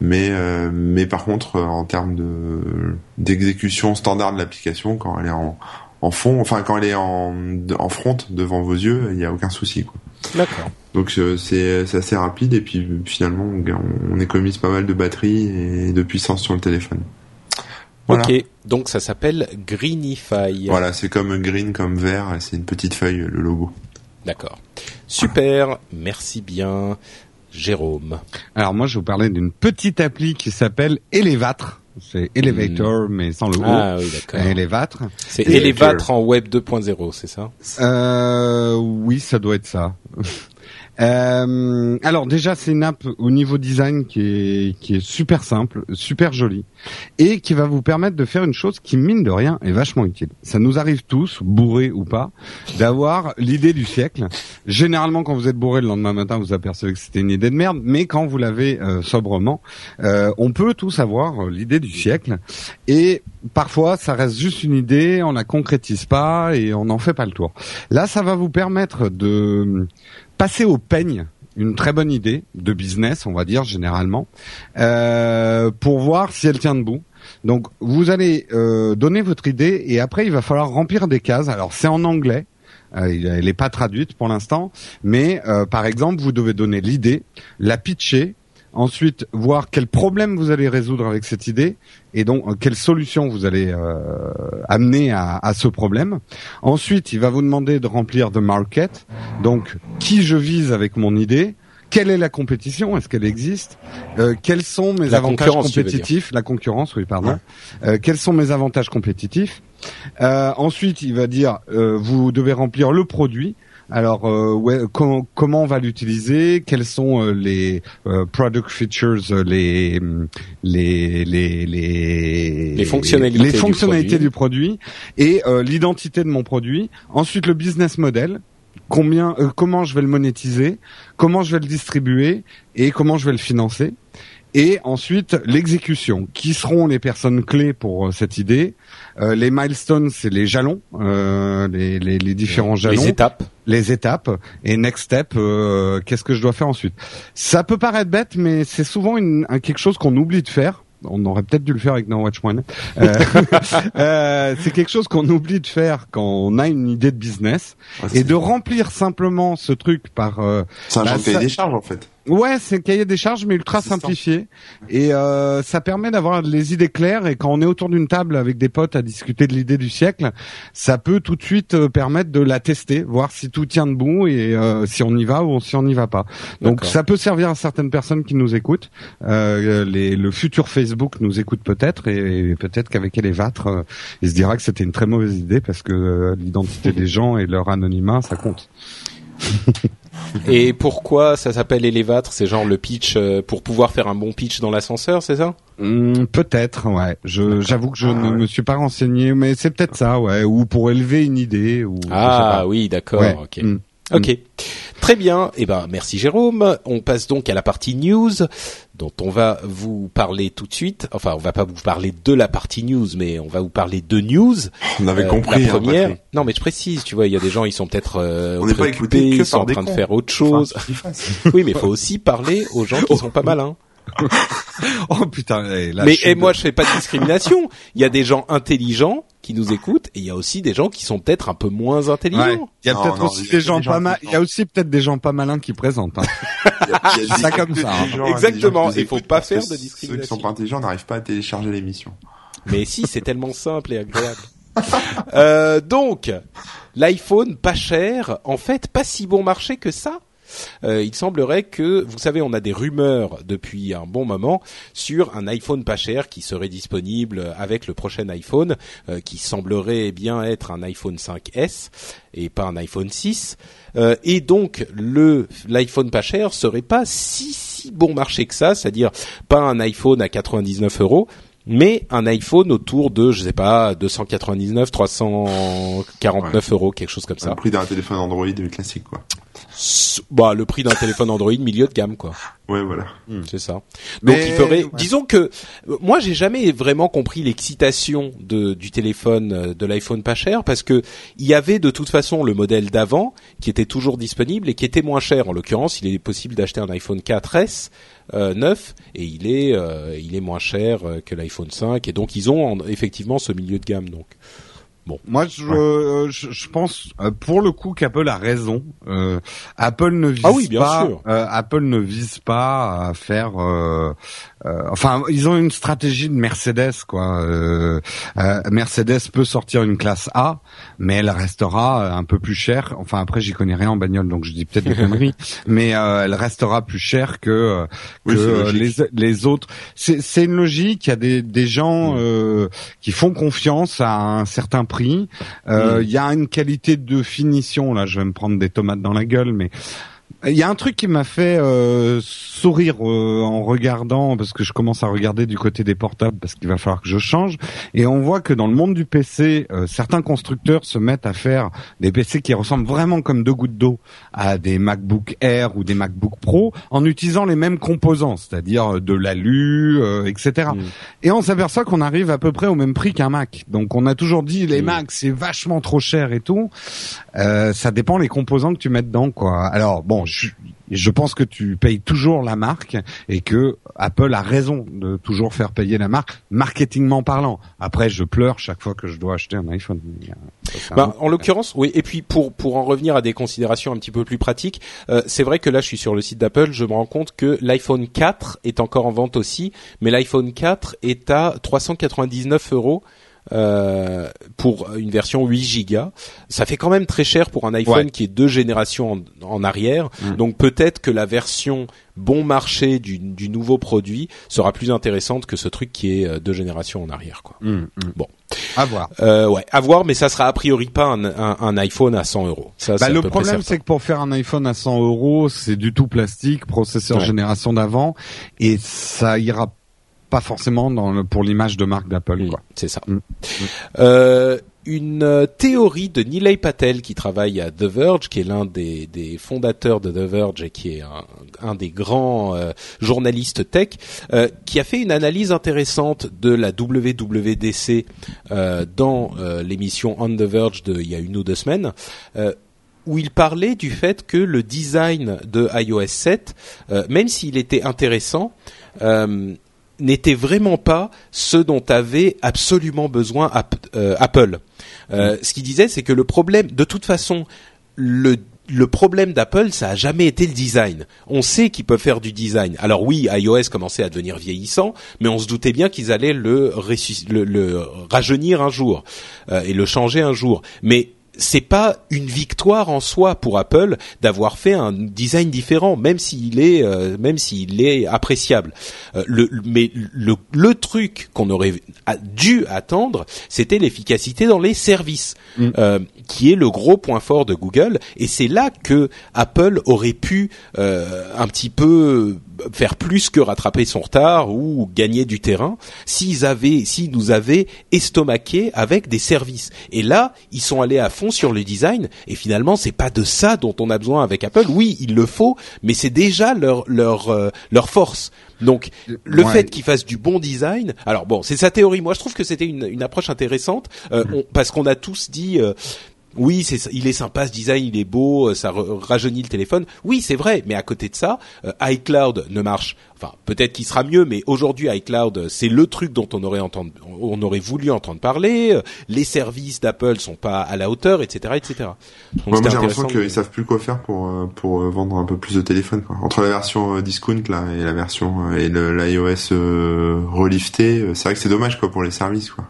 Mais euh, mais par contre, euh, en termes de d'exécution standard de l'application, quand elle est en en fond, enfin quand elle est en en front devant vos yeux, il n'y a aucun souci. Quoi. D'accord. Donc euh, c'est c'est assez rapide et puis finalement on, on économise pas mal de batterie et de puissance sur le téléphone. Voilà. Ok, donc ça s'appelle Greenify. Voilà, c'est comme green comme vert, c'est une petite feuille le logo. D'accord. Super, merci bien, Jérôme. Alors moi, je vais vous parler d'une petite appli qui s'appelle Elevatre. C'est Elevator, mais sans le O. Ah oui, d'accord. Elevatre. C'est Elevatre en web 2.0, c'est ça? Euh, oui, ça doit être ça. Euh, alors déjà, c'est une app au niveau design qui est qui est super simple, super jolie, et qui va vous permettre de faire une chose qui mine de rien est vachement utile. Ça nous arrive tous, bourrés ou pas, d'avoir l'idée du siècle. Généralement, quand vous êtes bourré le lendemain matin, vous apercevez que c'était une idée de merde, mais quand vous l'avez euh, sobrement, euh, on peut tous avoir euh, l'idée du siècle. Et parfois, ça reste juste une idée, on la concrétise pas et on n'en fait pas le tour. Là, ça va vous permettre de passer au peigne une très bonne idée de business, on va dire généralement, euh, pour voir si elle tient debout. Donc, vous allez euh, donner votre idée et après, il va falloir remplir des cases. Alors, c'est en anglais. Euh, elle n'est pas traduite pour l'instant, mais euh, par exemple, vous devez donner l'idée, la pitcher, ensuite voir quel problème vous allez résoudre avec cette idée et donc euh, quelle solution vous allez euh, amener à, à ce problème. Ensuite, il va vous demander de remplir de market, donc qui je vise avec mon idée, quelle est la compétition, est-ce qu'elle existe, euh, quels sont mes La avantages compétitifs, la concurrence, oui, pardon, Euh, quels sont mes avantages compétitifs? Euh, ensuite, il va dire, euh, vous devez remplir le produit. Alors, euh, ouais, com- comment on va l'utiliser? Quels sont euh, les euh, product features, euh, les les les les, Les fonctionnalités les du fonctionnalités produit. du produit et euh, l'identité de mon produit. Ensuite, le business model. Combien, euh, comment je vais le monétiser? Comment je vais le distribuer? Et comment je vais le financer? Et ensuite l'exécution. Qui seront les personnes clés pour euh, cette idée? Euh, Les milestones, c'est les jalons, euh, les, les, les différents jalons, Les étapes. les étapes. Et next step, euh, qu'est-ce que je dois faire ensuite? Ça peut paraître bête, mais c'est souvent une, un, quelque chose qu'on oublie de faire. On aurait peut-être dû le faire avec No Watch One. Euh, euh, c'est quelque chose qu'on oublie de faire quand on a une idée de business Ouais, et de remplir simplement ce truc par euh, C'est un bah, des charges en fait. Ouais, c'est un cahier des charges mais ultra simplifié et euh, ça permet d'avoir les idées claires et quand on est autour d'une table avec des potes à discuter de l'idée du siècle, ça peut tout de suite euh, permettre de la tester, voir si tout tient debout et euh, si on y va ou si on n'y va pas. Donc ça peut servir à certaines personnes qui nous écoutent. Euh, les, le futur Facebook nous écoute peut-être et, peut-être qu'avec Elevatr, euh, il se dira que c'était une très mauvaise idée parce que euh, l'identité des gens et leur anonymat, ça compte. Et pourquoi ça s'appelle Elevatr C'est genre le pitch euh, pour pouvoir faire un bon pitch dans l'ascenseur, c'est ça? Hmm, peut-être, ouais. Je, j'avoue que je Ah, ne ouais. me suis pas renseigné, mais c'est peut-être ça, ouais. Ou pour élever une idée, ou je sais Ah pas. oui, d'accord. Ouais. Ok. Hmm. Ok. Très bien. Eh ben, merci Jérôme. On passe donc à la partie news dont on va vous parler tout de suite. Enfin, on va pas vous parler de la partie news, mais on va vous parler de news. On avait Euh, compris. La hein, première. Non, mais je précise. Tu vois, il y a des gens, ils sont peut-être euh, On n'est pas écouté préoccupés, ils sont en train de faire autre chose. Enfin, oui, mais il faut aussi parler aux gens qui sont pas malins. Oh putain, eh, là, mais et de- moi, je fais pas de discrimination. Il y a des gens intelligents qui nous écoutent et il y a aussi des gens qui sont peut-être un peu moins intelligents. Ouais. Il y a peut-être aussi des gens des gens pas mal. Il y a aussi peut-être des gens pas malins qui présentent. Hein. Il y a- il y a Ça comme ça, hein. gens Exactement, il faut pas faire de Ceux qui discrimination. sont pas intelligents n'arrivent pas à télécharger l'émission. Mais si, c'est tellement simple et agréable. Euh, donc, l'iPhone pas cher, en fait, pas si bon marché que ça. Euh, il semblerait que, vous savez, on a des rumeurs depuis un bon moment sur un iPhone pas cher qui serait disponible avec le prochain iPhone, euh, qui semblerait bien être un iPhone 5S et pas un iPhone 6. Euh, et donc, le l'iPhone pas cher serait pas si si bon marché que ça, c'est-à-dire pas un iPhone à 99 euros, mais un iPhone autour de, je sais pas, 299, 349 euros, quelque chose comme C'est le ça. prix d'un téléphone Android classique, quoi. Bah, le prix d'un téléphone Android milieu de gamme, quoi. Ouais, voilà. C'est ça. Donc Mais- il ferait. ouais. Disons que moi j'ai jamais vraiment compris l'excitation de du téléphone euh, de l'iPhone pas cher parce que il y avait de toute façon le modèle d'avant qui était toujours disponible et qui était moins cher. En l'occurrence, il est possible d'acheter un iPhone 4S euh, neuf et il est euh, il est moins cher euh, que l'iPhone 5 et donc ils ont en- effectivement ce milieu de gamme donc. Moi, je, euh, je, je pense euh, pour le coup qu'Apple a raison. Euh, Apple ne vise Ah oui, bien pas. sûr. euh, Apple ne vise pas à faire. euh, euh, enfin, ils ont une stratégie de Mercedes, quoi. Euh, euh, Mercedes peut sortir une classe A, mais elle restera un peu plus chère. Enfin, après, j'y connais rien en bagnole, donc je dis peut-être des conneries, mais elle restera plus chère que Oui, que les les autres. C'est c'est une logique. Il y a des des gens Mm. euh, qui font confiance à un certain prix. Euh, Mm. Il y a une qualité de finition. Là, je vais me prendre des tomates dans la gueule, mais il y a un truc qui m'a fait euh, sourire euh, en regardant parce que je commence à regarder du côté des portables parce qu'il va falloir que je change et on voit que dans le monde du PC euh, certains constructeurs se mettent à faire des PC qui ressemblent vraiment comme deux gouttes d'eau à des MacBook Air ou des MacBook Pro en utilisant les mêmes composants c'est-à-dire de l'alu euh, etc Mm. et on s'aperçoit qu'on arrive à peu près au même prix qu'un Mac donc on a toujours dit les Mm. Macs c'est vachement trop cher et tout euh, ça dépend les composants que tu mets dedans, quoi. Alors bon, je, je pense que tu payes toujours la marque et que Apple a raison de toujours faire payer la marque, marketingment parlant. Après, je pleure chaque fois que je dois acheter un iPhone. Bah, autre- en l'occurrence, oui. Et puis pour pour en revenir à des considérations un petit peu plus pratiques, euh, c'est vrai que là, je suis sur le site d'Apple, je me rends compte que l'iPhone 4 est encore en vente aussi, mais l'iPhone 4 est à 399 euros. Euh, pour une version 8 gigas, ça fait quand même très cher pour un iPhone Ouais. qui est deux générations en, en arrière. Mm. Donc peut-être que la version bon marché du, du nouveau produit sera plus intéressante que ce truc qui est euh, deux générations en arrière. Quoi. Hum, hum. Bon. à voir. Euh, ouais, à voir, mais ça sera a priori pas un, un, un iPhone à 100 euros. Ça, Bah, le problème, c'est que pour faire un iPhone à 100 euros, c'est du tout plastique, processeur Ouais. génération d'avant, et ça ira pas forcément dans le, pour l'image de marque d'Apple, Mm, c'est ça. Mm. Euh, une euh, théorie de Nilay Patel qui travaille à The Verge, qui est l'un des, des fondateurs de The Verge et qui est un, un des grands euh, journalistes tech, euh, qui a fait une analyse intéressante de la WWDC euh, dans l'émission On The Verge de il y a une ou deux semaines. où il parlait du fait que le design de iOS 7, euh, même s'il était intéressant, n'était vraiment pas ce dont avait absolument besoin euh, Apple. Euh, Ce qu'il disait, c'est que le problème, de toute façon, le le problème d'Apple, ça a jamais été le design. On sait qu'ils peuvent faire du design. Alors oui, iOS commençait à devenir vieillissant, mais on se doutait bien qu'ils allaient le, le rajeunir un jour euh, et le changer un jour. Mais c'est pas une victoire en soi pour Apple d'avoir fait un design différent, même s'il est, euh, même s'il est appréciable. Euh, le, mais le, le truc qu'on aurait dû attendre, c'était l'efficacité dans les services, Mm. euh, qui est le gros point fort de Google. Et c'est là que Apple aurait pu euh, un petit peu faire plus que rattraper son retard ou gagner du terrain s'ils avaient, s'ils nous avaient estomaqué avec des services. Et là, ils sont allés à fond sur le design. Et finalement, c'est pas de ça dont on a besoin avec Apple. Oui, il le faut, mais c'est déjà leur leur euh, leur force. Donc, le Ouais. fait qu'ils fassent du bon design. Alors bon, c'est sa théorie. Moi, je trouve que c'était une, une approche intéressante euh, on- parce qu'on a tous dit. Oui, c'est, il est sympa ce design, il est beau, euh, ça rajeunit le téléphone. Oui, c'est vrai, mais à côté de ça, euh, iCloud ne marche. Enfin, peut-être qu'il sera mieux, mais aujourd'hui iCloud, euh, c'est le truc dont on aurait entendu, on aurait voulu entendre parler. Les services d'Apple sont pas à la hauteur, etc., etc. Donc, Ouais, moi j'ai l'impression qu'ils de- savent plus quoi faire pour pour vendre un peu plus de téléphones quoi. Entre la version discount là et la version et l'iOS euh, relifté, c'est vrai que c'est dommage quoi pour les services quoi.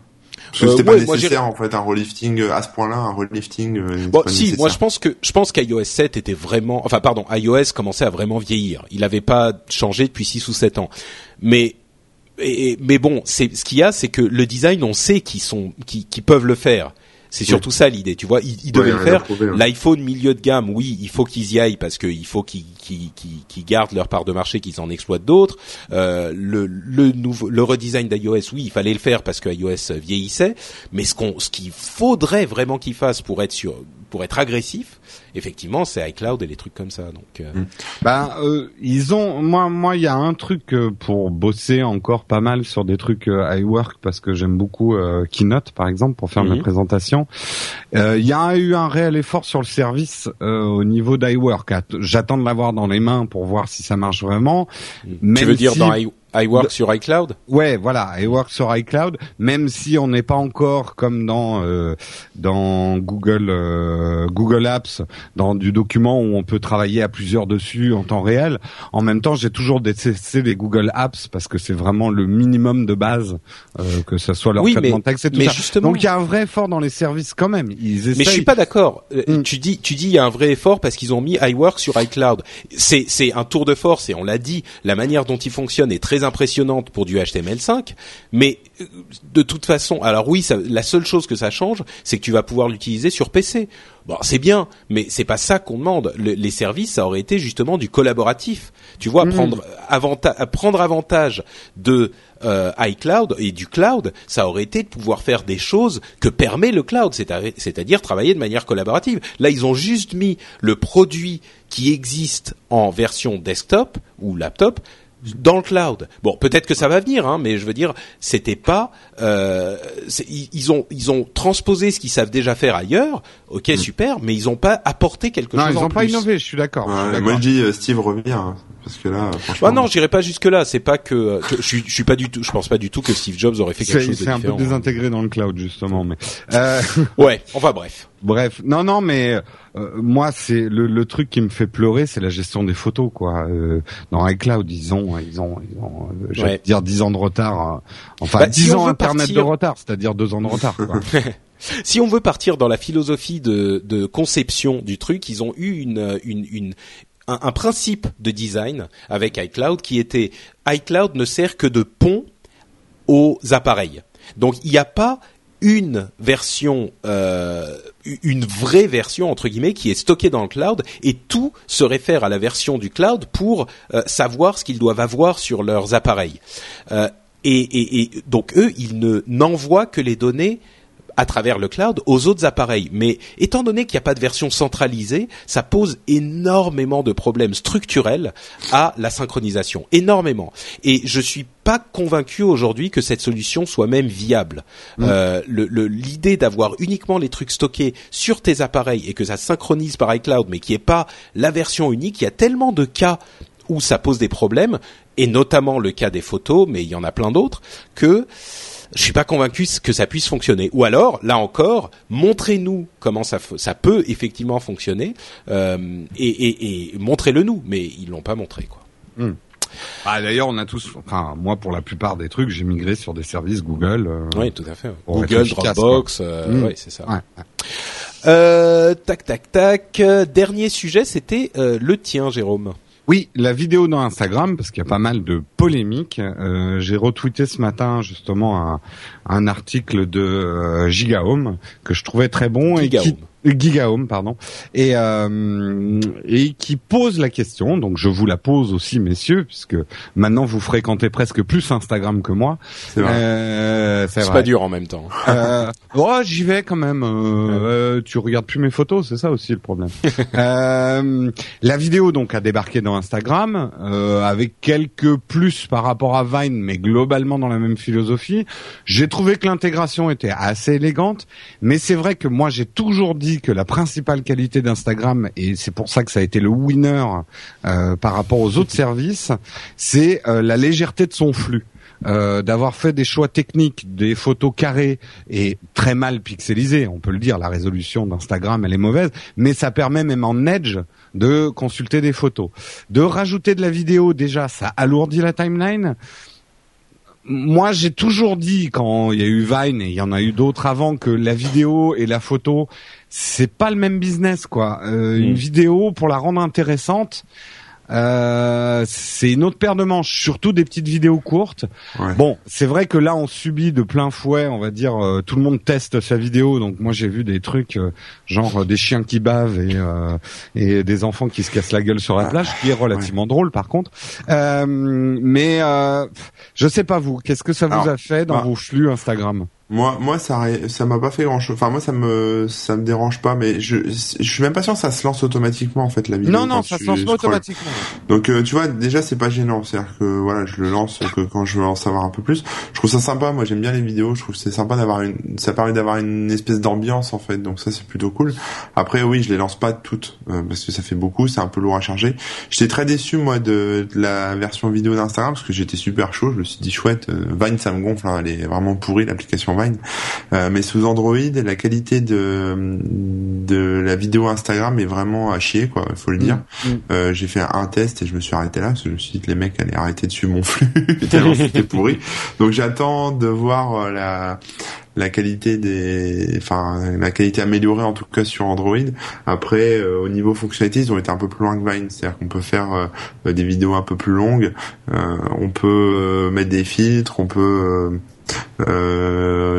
Parce que Euh, c'était ouais, pas moi, nécessaire en fait un relifting euh, à ce point-là, un relifting. euh, Bon, si, nécessaire. moi je pense que je pense qu'iOS 7 était vraiment, enfin pardon, iOS commençait à vraiment vieillir. Il n'avait pas changé depuis 6 ou 7 ans. Mais et- mais bon, c'est ce qu'il y a, c'est que le design, on sait qu'ils sont, qui qui peuvent le faire. C'est surtout ça l'idée, tu vois. Ils, ils devaient Ouais, le faire. hein. L'iPhone milieu de gamme, oui, il faut qu'ils y aillent parce qu'il faut qu'ils gardent leur part de marché, qu'ils en exploitent d'autres. Euh, le le nouveau le redesign d'iOS, oui, il fallait le faire parce que iOS vieillissait. Mais ce qu'on ce qu'il faudrait vraiment qu'ils fassent pour être sur pour être agressif, effectivement, c'est iCloud et les trucs comme ça. Donc euh, Ben, euh, ils ont, moi, moi, il y a un truc euh, pour bosser encore pas mal sur des trucs euh, iWork parce que j'aime beaucoup euh, Keynote, par exemple, pour faire Mhm. mes présentations. Euh, Il y a eu un réel effort sur le service euh, au niveau d'iWork. Att- J'attends de l'avoir dans les mains pour voir si ça marche vraiment. tu Même veux dire si- dans i- iWork sur iCloud Ouais, voilà, iWork sur iCloud, même si on n'est pas encore comme dans euh, dans Google euh, Google Apps, dans du document où on peut travailler à plusieurs dessus en temps réel. En même temps, j'ai toujours détesté les Google Apps parce que c'est vraiment le minimum de base, euh, que ce soit leur Oui, traitement mais- de texte et tout mais ça. justement- Donc il y a un vrai effort dans les services quand même. Ils essayent. Mais je suis pas d'accord. Euh, Mm. Tu dis, tu dis, il y a un vrai effort parce qu'ils ont mis iWork sur iCloud. C'est, c'est un tour de force et on l'a dit. La manière dont il fonctionne est très impressionnante pour du HTML5. Mais euh, de toute façon, alors oui, ça, la seule chose que ça change, c'est que tu vas pouvoir l'utiliser sur PC. Bon, c'est bien, mais c'est pas ça qu'on demande. Le- les services, ça aurait été justement du collaboratif. Tu vois, Mm. prendre avanta- prendre avantage de euh, iCloud et du cloud, ça aurait été de pouvoir faire des choses que permet le cloud, c'est-à- c'est-à-dire travailler de manière collaborative. Là, ils ont juste mis le produit qui existe en version desktop ou laptop dans le cloud. Bon, peut-être que ça va venir, hein, mais je veux dire, c'était pas. Euh, ils ont ils ont transposé ce qu'ils savent déjà faire ailleurs. Ok, super, mais ils ont pas apporté quelque non, chose ils en ont pas plus. innové. Je suis d'accord. je suis Ouais, d'accord. moi je dis euh, Steve revient hein, parce que là franchement. Ah non, j'irai pas jusque là. C'est pas que, que je, suis, je suis pas du tout. Je pense pas du tout que Steve Jobs aurait fait quelque C'est chose de c'est un peu différent. désintégré dans le cloud justement, mais. Euh... Ouais. Enfin bref. Bref, non, non, mais euh, moi, c'est le, le truc qui me fait pleurer, c'est la gestion des photos, quoi. Euh, dans iCloud, ils ont, ils ont, ils ont, euh, j'allais Ouais. dire 10 ans de retard. hein. Enfin, Bah, 10 si on ans internet partir- de retard, c'est-à-dire 2 ans de retard. Quoi. Si on veut partir dans la philosophie de, conception du truc, ils ont eu un, principe de design avec iCloud qui était iCloud ne sert que de pont aux appareils. Donc il n'y a pas une version, euh, une vraie version entre guillemets qui est stockée dans le cloud et tout se réfère à la version du cloud pour euh, savoir ce qu'ils doivent avoir sur leurs appareils. Euh, et, et, et donc eux, ils ne n'envoient que les données à travers le cloud aux autres appareils. Mais étant donné qu'il n'y a pas de version centralisée, ça pose énormément de problèmes structurels à la synchronisation. Énormément. Et je suis pas convaincu aujourd'hui que cette solution soit même viable. Euh, le- le- L'idée d'avoir uniquement les trucs stockés sur tes appareils et que ça synchronise par iCloud, mais qui est pas la version unique, il y a tellement de cas où ça pose des problèmes, et notamment le cas des photos, mais il y en a plein d'autres, que je suis pas convaincu que ça puisse fonctionner. Ou alors, là encore, montrez-nous comment ça peut effectivement fonctionner euh, et, et, et montrez-le nous. Mais ils l'ont pas montré quoi. Ah, d'ailleurs, on a tous, enfin, moi, pour la plupart des trucs, j'ai migré sur des services Google. euh, Oui, tout à fait. Google, efficace, Dropbox, euh, Mm. ouais, c'est ça. ouais, ouais. Euh, tac, tac, tac. Dernier sujet, c'était euh, le tien, Jérôme. Oui, la vidéo dans Instagram, parce qu'il y a pas mal de polémiques. Euh, j'ai retweeté ce matin justement un, article de euh, Gigahome que je trouvais très bon et qui Gigahome. Gigahome, pardon, et euh, et qui pose la question. Donc je vous la pose aussi, messieurs, puisque maintenant vous fréquentez presque plus Instagram que moi. C'est. Euh, pas dur en même temps. Euh, oh, j'y vais quand même. Euh, euh, tu regardes plus mes photos, c'est ça aussi le problème. la vidéo donc a débarqué dans Instagram avec quelques plus par rapport à Vine, mais globalement dans la même philosophie. J'ai trouvé que l'intégration était assez élégante, mais c'est vrai que moi j'ai toujours dit que la principale qualité d'Instagram et c'est pour ça que ça a été le winner euh, par rapport aux autres services, c'est euh, la légèreté de son flux euh, d'avoir fait des choix techniques, des photos carrées et très mal pixelisées, on peut le dire, la résolution d'Instagram elle est mauvaise, mais ça permet même en Edge de consulter des photos. De rajouter de la vidéo déjà, ça alourdit la timeline. Moi, j'ai toujours dit quand il y a eu Vine et il y en a eu d'autres avant que la vidéo et la photo, c'est pas le même business quoi. Euh, Une Mm. vidéo pour la rendre intéressante, euh, c'est une autre paire de manches, surtout des petites vidéos courtes. Ouais. Bon, c'est vrai que là on subit de plein fouet, on va dire, euh, tout le monde teste sa vidéo, donc moi j'ai vu des trucs euh, genre euh, des chiens qui bavent et euh, et des enfants qui se cassent la gueule sur la Ah, plage, qui est relativement drôle par contre. Euh, mais euh, je sais pas vous, qu'est-ce que ça vous a fait dans bah, vos flux Instagram? Moi, moi, ça, ça m'a pas fait grand chose. Enfin, moi, ça me, ça me dérange pas, mais je, je suis même pas sûr que ça se lance automatiquement en fait la vidéo. Non non, ça se lance pas automatiquement. Donc, euh, tu vois, déjà, c'est pas gênant. C'est-à-dire que voilà, je le lance que quand je veux en savoir un peu plus. Je trouve ça sympa. Moi, j'aime bien les vidéos. Je trouve que c'est sympa d'avoir une, ça permet d'avoir une espèce d'ambiance en fait. Donc ça, c'est plutôt cool. Après, oui, je les lance pas toutes euh, parce que ça fait beaucoup. C'est un peu lourd à charger. J'étais très déçu moi de, de la version vidéo d'Instagram parce que j'étais super chaud. Je me suis dit chouette. euh, Vine, ça me gonfle. hein, elle est vraiment pourrie l'application Vine. Euh, mais sous Android, la qualité de de la vidéo Instagram est vraiment à chier, quoi. Il faut le dire. Mm. Euh, j'ai fait un test et je me suis arrêté là parce que je me suis dit que les mecs allaient arrêter de suivre mon flux tellement c'était pourri. Donc j'attends de voir euh, la la qualité des enfin la qualité améliorée en tout cas sur Android après euh, au niveau fonctionnalité ils ont été un peu plus loin que Vine c'est-à-dire qu'on peut faire euh, des vidéos un peu plus longues euh, on peut mettre des filtres on peut euh,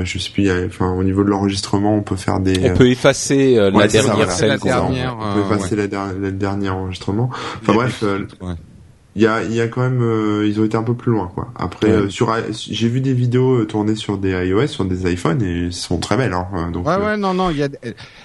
euh, je sais plus enfin au niveau de l'enregistrement on peut faire des On peut effacer euh, la Ouais, ça, dernière voilà. scène La qu'on a en- dernière, on peut euh, effacer la, der- le dernier enregistrement enfin bref euh, ouais. il y a, il y a quand même, euh, ils ont été un peu plus loin, quoi. Après, Ouais. euh, sur, j'ai vu des vidéos euh, tournées sur des iOS, sur des iPhones, et elles sont très belles, hein. euh, Donc, Ouais, euh, ouais, non, non, il y a,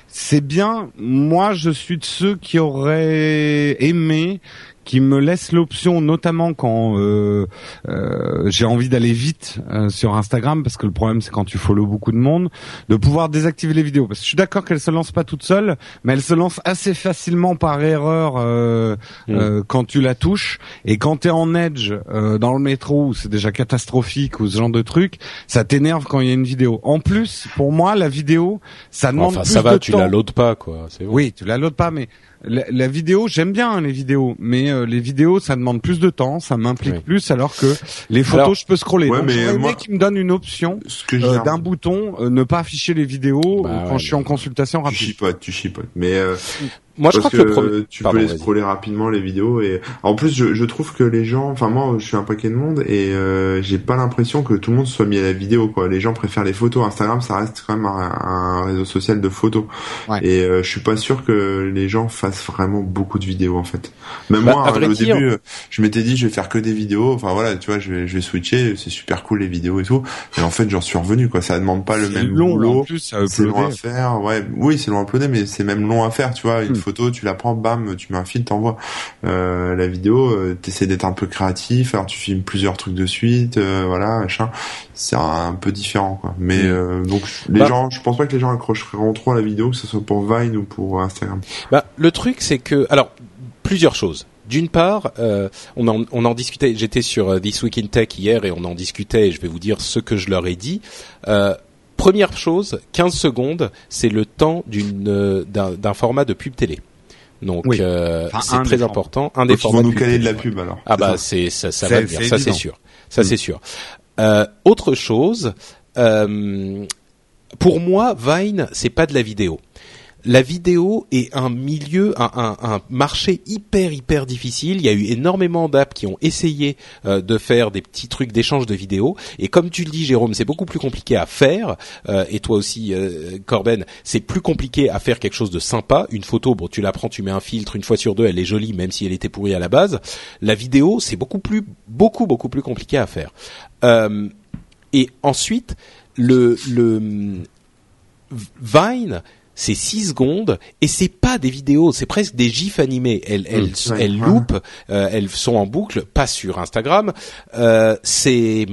c'est bien. Moi, je suis de ceux qui auraient aimé qui me laisse l'option, notamment quand euh, euh, j'ai envie d'aller vite euh, sur Instagram, parce que le problème c'est quand tu follow beaucoup de monde, de pouvoir désactiver les vidéos. Parce que je suis d'accord qu'elles se lancent pas toutes seules, mais elles se lancent assez facilement par erreur euh, Mm. euh, quand tu la touches. Et quand t'es en edge euh, dans le métro, où c'est déjà catastrophique ou ce genre de truc, ça t'énerve quand il y a une vidéo. En plus, pour moi, la vidéo, ça demande Enfin, plus ça va, de tu temps. la loads pas, quoi. Bon. Oui, tu la loads pas, mais la, la vidéo, j'aime bien hein, les vidéos, mais euh, les vidéos, ça demande plus de temps, ça m'implique Oui. plus, alors que les photos, Alors- je peux scroller. Ouais, Donc, mais moi- qu'ils me donne une option euh, d'un bouton, euh, ne pas afficher les vidéos Bah quand ouais, je suis en consultation tu rapide. chipotes, tu chipotes. Mais euh, Moi, je parce crois que, le problème. tu Pardon, peux les scroller rapidement les vidéos et en plus je, je trouve que les gens, enfin moi je suis un paquet de monde et euh, j'ai pas l'impression que tout le monde soit mis à la vidéo quoi. Les gens préfèrent les photos. Instagram ça reste quand même un, un réseau social de photos Ouais. et euh, je suis pas sûr que les gens fassent vraiment beaucoup de vidéos en fait. Même Bah, moi hein, au dire- début je m'étais dit je vais faire que des vidéos. Enfin voilà tu vois je vais je vais switcher c'est super cool les vidéos et tout. Et en fait j'en suis revenu quoi. Ça demande pas le C'est même long boulot. en plus à C'est long à faire, ouais. Oui, c'est long à uploader, mais c'est même long à faire, tu vois. Une Hmm. Photo, tu la prends, bam, tu mets un fil, t'envoies. Euh, la vidéo, euh, t'essaies d'être un peu créatif, alors tu filmes plusieurs trucs de suite, euh, voilà, machin. C'est un peu différent, quoi. Mais Hmm. euh, donc les Bah- gens, je pense pas que les gens accrocheront trop à la vidéo, que ce soit pour Vine ou pour Instagram. Bah, le truc, c'est que, alors, plusieurs choses. D'une part, euh, on, en, on en discutait. J'étais sur This Week in Tech hier et on en discutait. Et je vais vous dire ce que je leur ai dit. Euh, première chose, 15 secondes, c'est le temps d'une euh, d'un format de pub télé. Donc Oui. euh, Enfin, c'est très important. Un des Donc, ils formats vont nous caler de la pub alors. Ah bah ça. c'est ça, ça va venir, ça c'est sûr, ça Mm. c'est sûr. Euh, autre chose, euh, pour moi, Vine, c'est pas de la vidéo. La vidéo est un milieu, un, un, un marché hyper hyper difficile. Il y a eu énormément d'apps qui ont essayé euh, de faire des petits trucs d'échange de vidéos. Et comme tu le dis, Jérôme, c'est beaucoup plus compliqué à faire. Euh, et toi aussi, euh, Corben, c'est plus compliqué à faire quelque chose de sympa. Une photo, bon, tu la prends, tu mets un filtre une fois sur deux, elle est jolie, même si elle était pourrie à la base. La vidéo, c'est beaucoup plus, beaucoup beaucoup plus compliqué à faire. Euh, et ensuite, le, le Vine, c'est 6 secondes et c'est pas des vidéos, c'est presque des gifs animés. Elles, elles, ouais, elles ouais. loupent, euh, elles sont en boucle, pas sur Instagram. Euh, c'est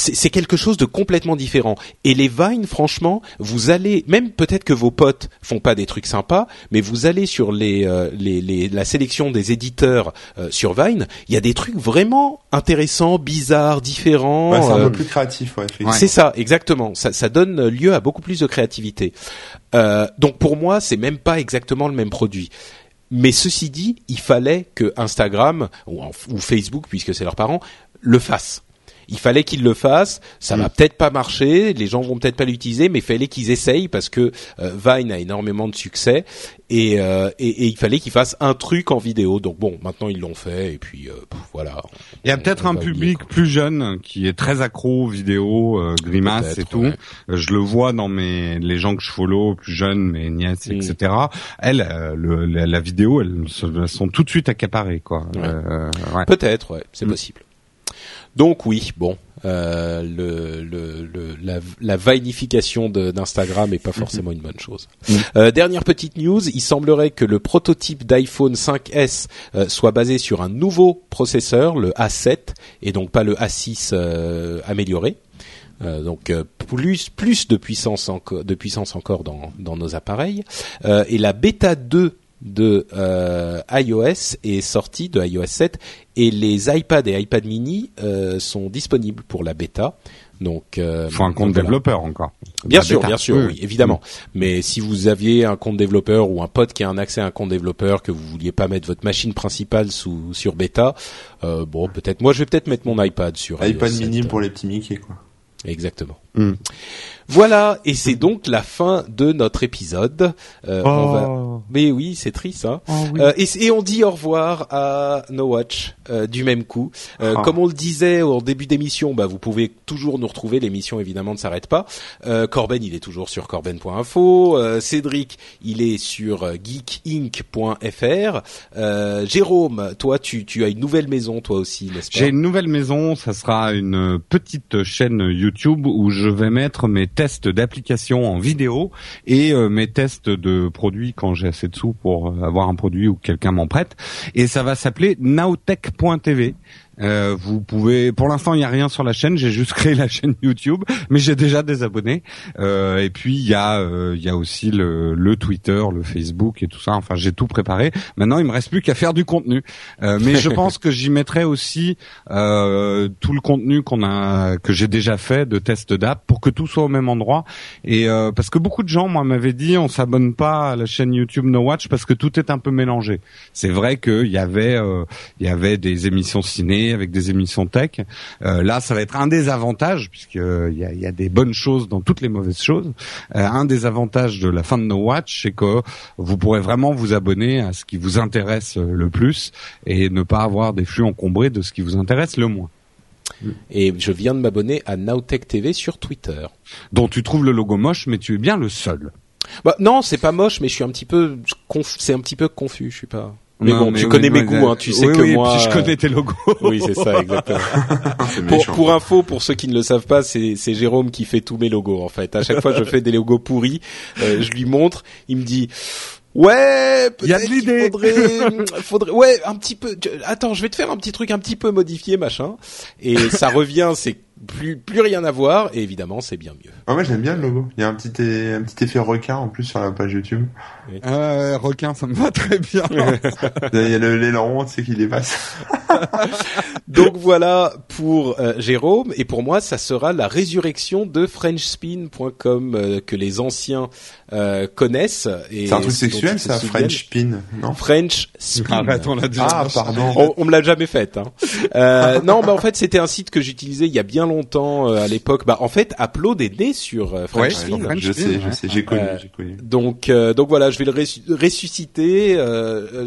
c'est quelque chose de complètement différent. Et les Vines, franchement, vous allez, même peut-être que vos potes font pas des trucs sympas, mais vous allez sur les, euh, les, les la sélection des éditeurs euh, sur Vine, il y a des trucs vraiment intéressants, bizarres, différents. Ouais, c'est un euh, peu plus créatif, ouais. c'est ça, exactement. Ça, ça donne lieu à beaucoup plus de créativité. Euh, donc pour moi, c'est même pas exactement le même produit. Mais ceci dit, il fallait que Instagram ou, ou Facebook, puisque c'est leurs parents, le fasse. Il fallait qu'ils le fassent. Ça va peut-être pas marcher, les gens vont peut-être pas l'utiliser, mais il fallait qu'ils essayent parce que euh, Vine a énormément de succès et, euh, et, et il fallait qu'ils fassent un truc en vidéo. Donc bon, maintenant ils l'ont fait et puis euh, pff, voilà. Il y a peut-être un oublier, public plus jeune qui est très accro aux vidéos, euh, grimaces et tout. ouais. Je le vois dans mes les gens que je follow, plus jeunes, mes nièces, Mm. etc. Elles, euh, le, la, la vidéo, elles, se- elles sont tout de suite accaparées, quoi. Ouais. Euh, ouais. Peut-être, ouais, c'est Mm. possible. Donc oui, bon, euh, le, le, le- la, la vinification de- d'Instagram est pas forcément une bonne chose. Mm. Euh, dernière petite news, il semblerait que le prototype d'iPhone 5S euh, soit basé sur un nouveau processeur, le A7, et donc pas le A6 euh, amélioré. Euh, donc euh, plus plus de puissance encore de puissance encore dans dans nos appareils Euh, et la bêta 2 de euh, iOS est sortie de iOS 7 et les iPad et iPad mini euh, sont disponibles pour la bêta. Donc euh, Faut un compte donc voilà. développeur encore. Bien La sûr, bêta. bien sûr, oui, évidemment. Mais si vous aviez un compte développeur ou un pote qui a un accès à un compte développeur que vous vouliez pas mettre votre machine principale sous sur bêta, euh, bon, peut-être. Moi, je vais peut-être mettre mon iPad sur iPad iOS 7, mini pour les petits Mickey, quoi. Exactement. Mm. Voilà, et c'est donc la fin de notre épisode. Euh, on va... Oh. Mais oui, c'est triste, hein. Oh oui. Euh, et, et on dit au revoir à No Watch euh, du même coup. Ah. Comme on le disait au début d'émission, bah, vous pouvez toujours nous retrouver. L'émission évidemment ne s'arrête pas. Corben, il est toujours sur corben.info. Cédric, il est sur geekinc.fr. Jérôme, toi, tu, tu as une nouvelle maison, toi aussi, n'est-ce pas? J'ai une nouvelle maison, ça sera une petite chaîne YouTube où je vais mettre mes tests d'applications en vidéo et euh, mes tests de produits quand j'ai assez de sous pour euh, avoir un produit ou que quelqu'un m'en prête. Et ça va s'appeler nowtech.tv. Euh, vous pouvez, pour l'instant, il n'y a rien sur la chaîne. J'ai juste créé la chaîne YouTube, mais j'ai déjà des abonnés. Euh, et puis il y a, euh, il y a aussi le, le Twitter, le Facebook et tout ça. Enfin, j'ai tout préparé. Maintenant, il me reste plus qu'à faire du contenu. Euh, mais je pense que j'y mettrai aussi euh, tout le contenu qu'on a, que j'ai déjà fait de tests d'app, pour que tout soit au même endroit. Et euh, parce que beaucoup de gens, moi, m'avaient dit, on s'abonne pas à la chaîne YouTube No Watch parce que tout est un peu mélangé. C'est vrai qu'il y avait, euh, il y avait des émissions ciné avec des émissions tech. Euh, là, ça va être un des avantages, puisque euh, il y a, y a des bonnes choses dans toutes les mauvaises choses. Euh, un des avantages de la fin de No Watch, c'est que vous pourrez vraiment vous abonner à ce qui vous intéresse le plus et ne pas avoir des flux encombrés de ce qui vous intéresse le moins. Et je viens de m'abonner à Nowtech TV sur Twitter. Dont tu trouves le logo moche, mais tu es bien le seul. Bah, non, c'est pas moche, mais je suis un petit peu, c'est un petit peu confus. Je suis pas. Mais Non, bon, tu oui, connais mes goûts, hein, tu sais oui, que moi. je connais tes logos. Oui, c'est ça, exactement. Pour, pour info, pour ceux qui ne le savent pas, c'est, c'est Jérôme qui fait tous mes logos en fait. À chaque fois, je fais des logos pourris, euh, je lui montre, il me dit. Ouais, peut-être qu'il faudrait, faudrait, ouais, un petit peu. Attends, je vais te faire un petit truc un petit peu modifié, machin. Et ça revient, c'est plus plus rien à voir et évidemment c'est bien mieux. Ah, moi j'aime bien le logo. Il y a un petit un petit effet requin en plus sur la page YouTube. Euh, requin, ça me va très bien. Il y a le l'élan, tu sais qu'il dépasse. Donc voilà pour euh, Jérôme et pour moi ça sera la résurrection de FrenchSpin.com euh, que les anciens euh, connaissent. C'est un truc sexuel ça, souviennent. French Pin, non? French Spin. Arrête, on l'a déjà. Ah pardon. On, on me l'a jamais faite. Hein. Euh, non, bah en fait c'était un site que j'utilisais il y a bien longtemps euh, à l'époque. Bah en fait Upload est né sur euh, French Ouais, je sais, ouais. je sais, j'ai connu, Euh, j'ai connu. Donc, euh, donc voilà, je vais le ressu- ressusciter.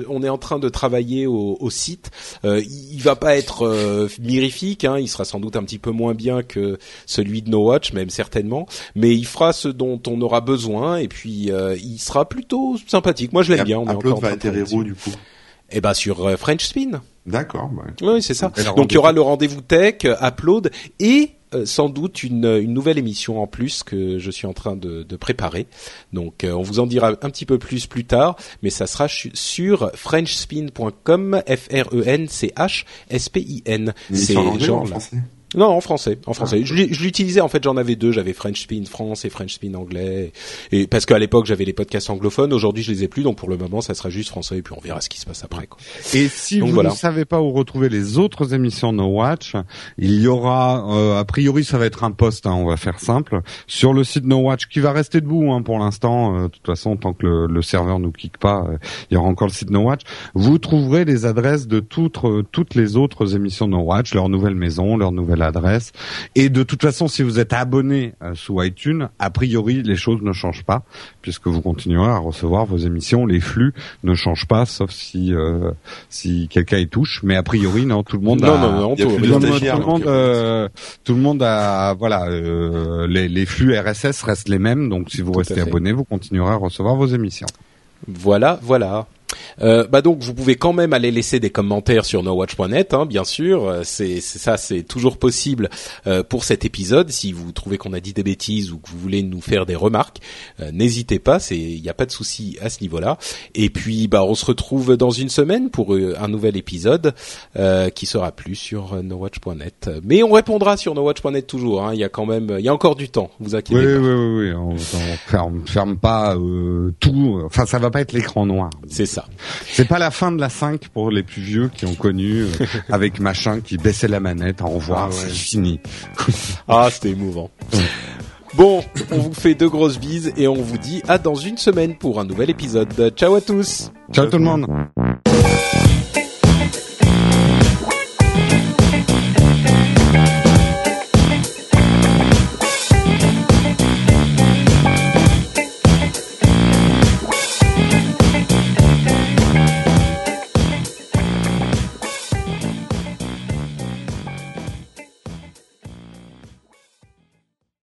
on est en train de travailler au, au site. Euh, il, va pas être mirifique, hein, il sera sans doute un petit peu moins bien que celui de No Watch, même certainement. Mais il fera ce dont on aura besoin et puis euh, il sera plutôt sympathique. Moi, je l'aime bien. On est encore va atterrir où du coup Eh ben sur euh, French Spin. D'accord. bah. Oui, c'est ça. Donc il y aura rendez-vous. le rendez-vous tech, euh, upload et euh, sans doute une, une nouvelle émission en plus que je suis en train de, de préparer. Donc euh, on vous en dira un petit peu plus plus tard, mais ça sera sur frenchspin.com, f r e n c h s p i n. C'est en genre français? Non, en français, en français. Ah. Je l'utilisais en fait, j'en avais deux, j'avais French Spin France et French Spin anglais. Et parce qu'à l'époque j'avais les podcasts anglophones, aujourd'hui je les ai plus, donc pour le moment ça sera juste français et puis on verra ce qui se passe après. Quoi. Et si Donc vous voilà. ne savez pas où retrouver les autres émissions No Watch, il y aura, euh, a priori, ça va être un post, hein, on va faire simple, sur le site No Watch qui va rester debout hein, pour l'instant. euh, de toute façon, tant que le, le serveur nous kick pas, euh, il y aura encore le site No Watch. Vous trouverez les adresses de toutes euh, toutes les autres émissions No Watch, leur nouvelle maison, leur nouvelle adresse. Et de toute façon, si vous êtes abonné euh, sous iTunes, a priori, les choses ne changent pas puisque vous continuerez à recevoir vos émissions. Les flux ne changent pas, sauf si euh, si quelqu'un y touche. Mais a priori, non, tout le monde Non, a, non, non, tout- le monde- euh, tout le monde a, voilà, les, les flux RSS restent les mêmes. Donc, si vous Tout restez abonné, vous continuerez à recevoir vos émissions. Voilà, voilà. Euh, bah donc vous pouvez quand même aller laisser des commentaires sur nowatch.net, hein, bien sûr. Euh, C'est ça, c'est toujours possible euh, pour cet épisode. Si vous trouvez qu'on a dit des bêtises ou que vous voulez nous faire des remarques, euh, n'hésitez pas. C'est il n'y a pas de souci à ce niveau-là. Et puis bah on se retrouve dans une semaine pour euh, un nouvel épisode euh, qui sera plus sur nowatch.net. Mais on répondra sur nowatch.net toujours. hein. Il y a quand même, il y a encore du temps. Vous inquiétez Oui, oui, pas. oui, oui. On, on ferme, ferme pas euh, tout. Enfin, ça va pas être l'écran noir. C'est ça. C'est pas la fin de la 5 pour les plus vieux qui ont connu euh, avec machin qui baissait la manette. Au revoir, Ah ouais. c'est fini. Ah, c'était émouvant. Bon, on vous fait deux grosses bises et on vous dit à dans une semaine pour un nouvel épisode. Ciao à tous Ciao tout le monde.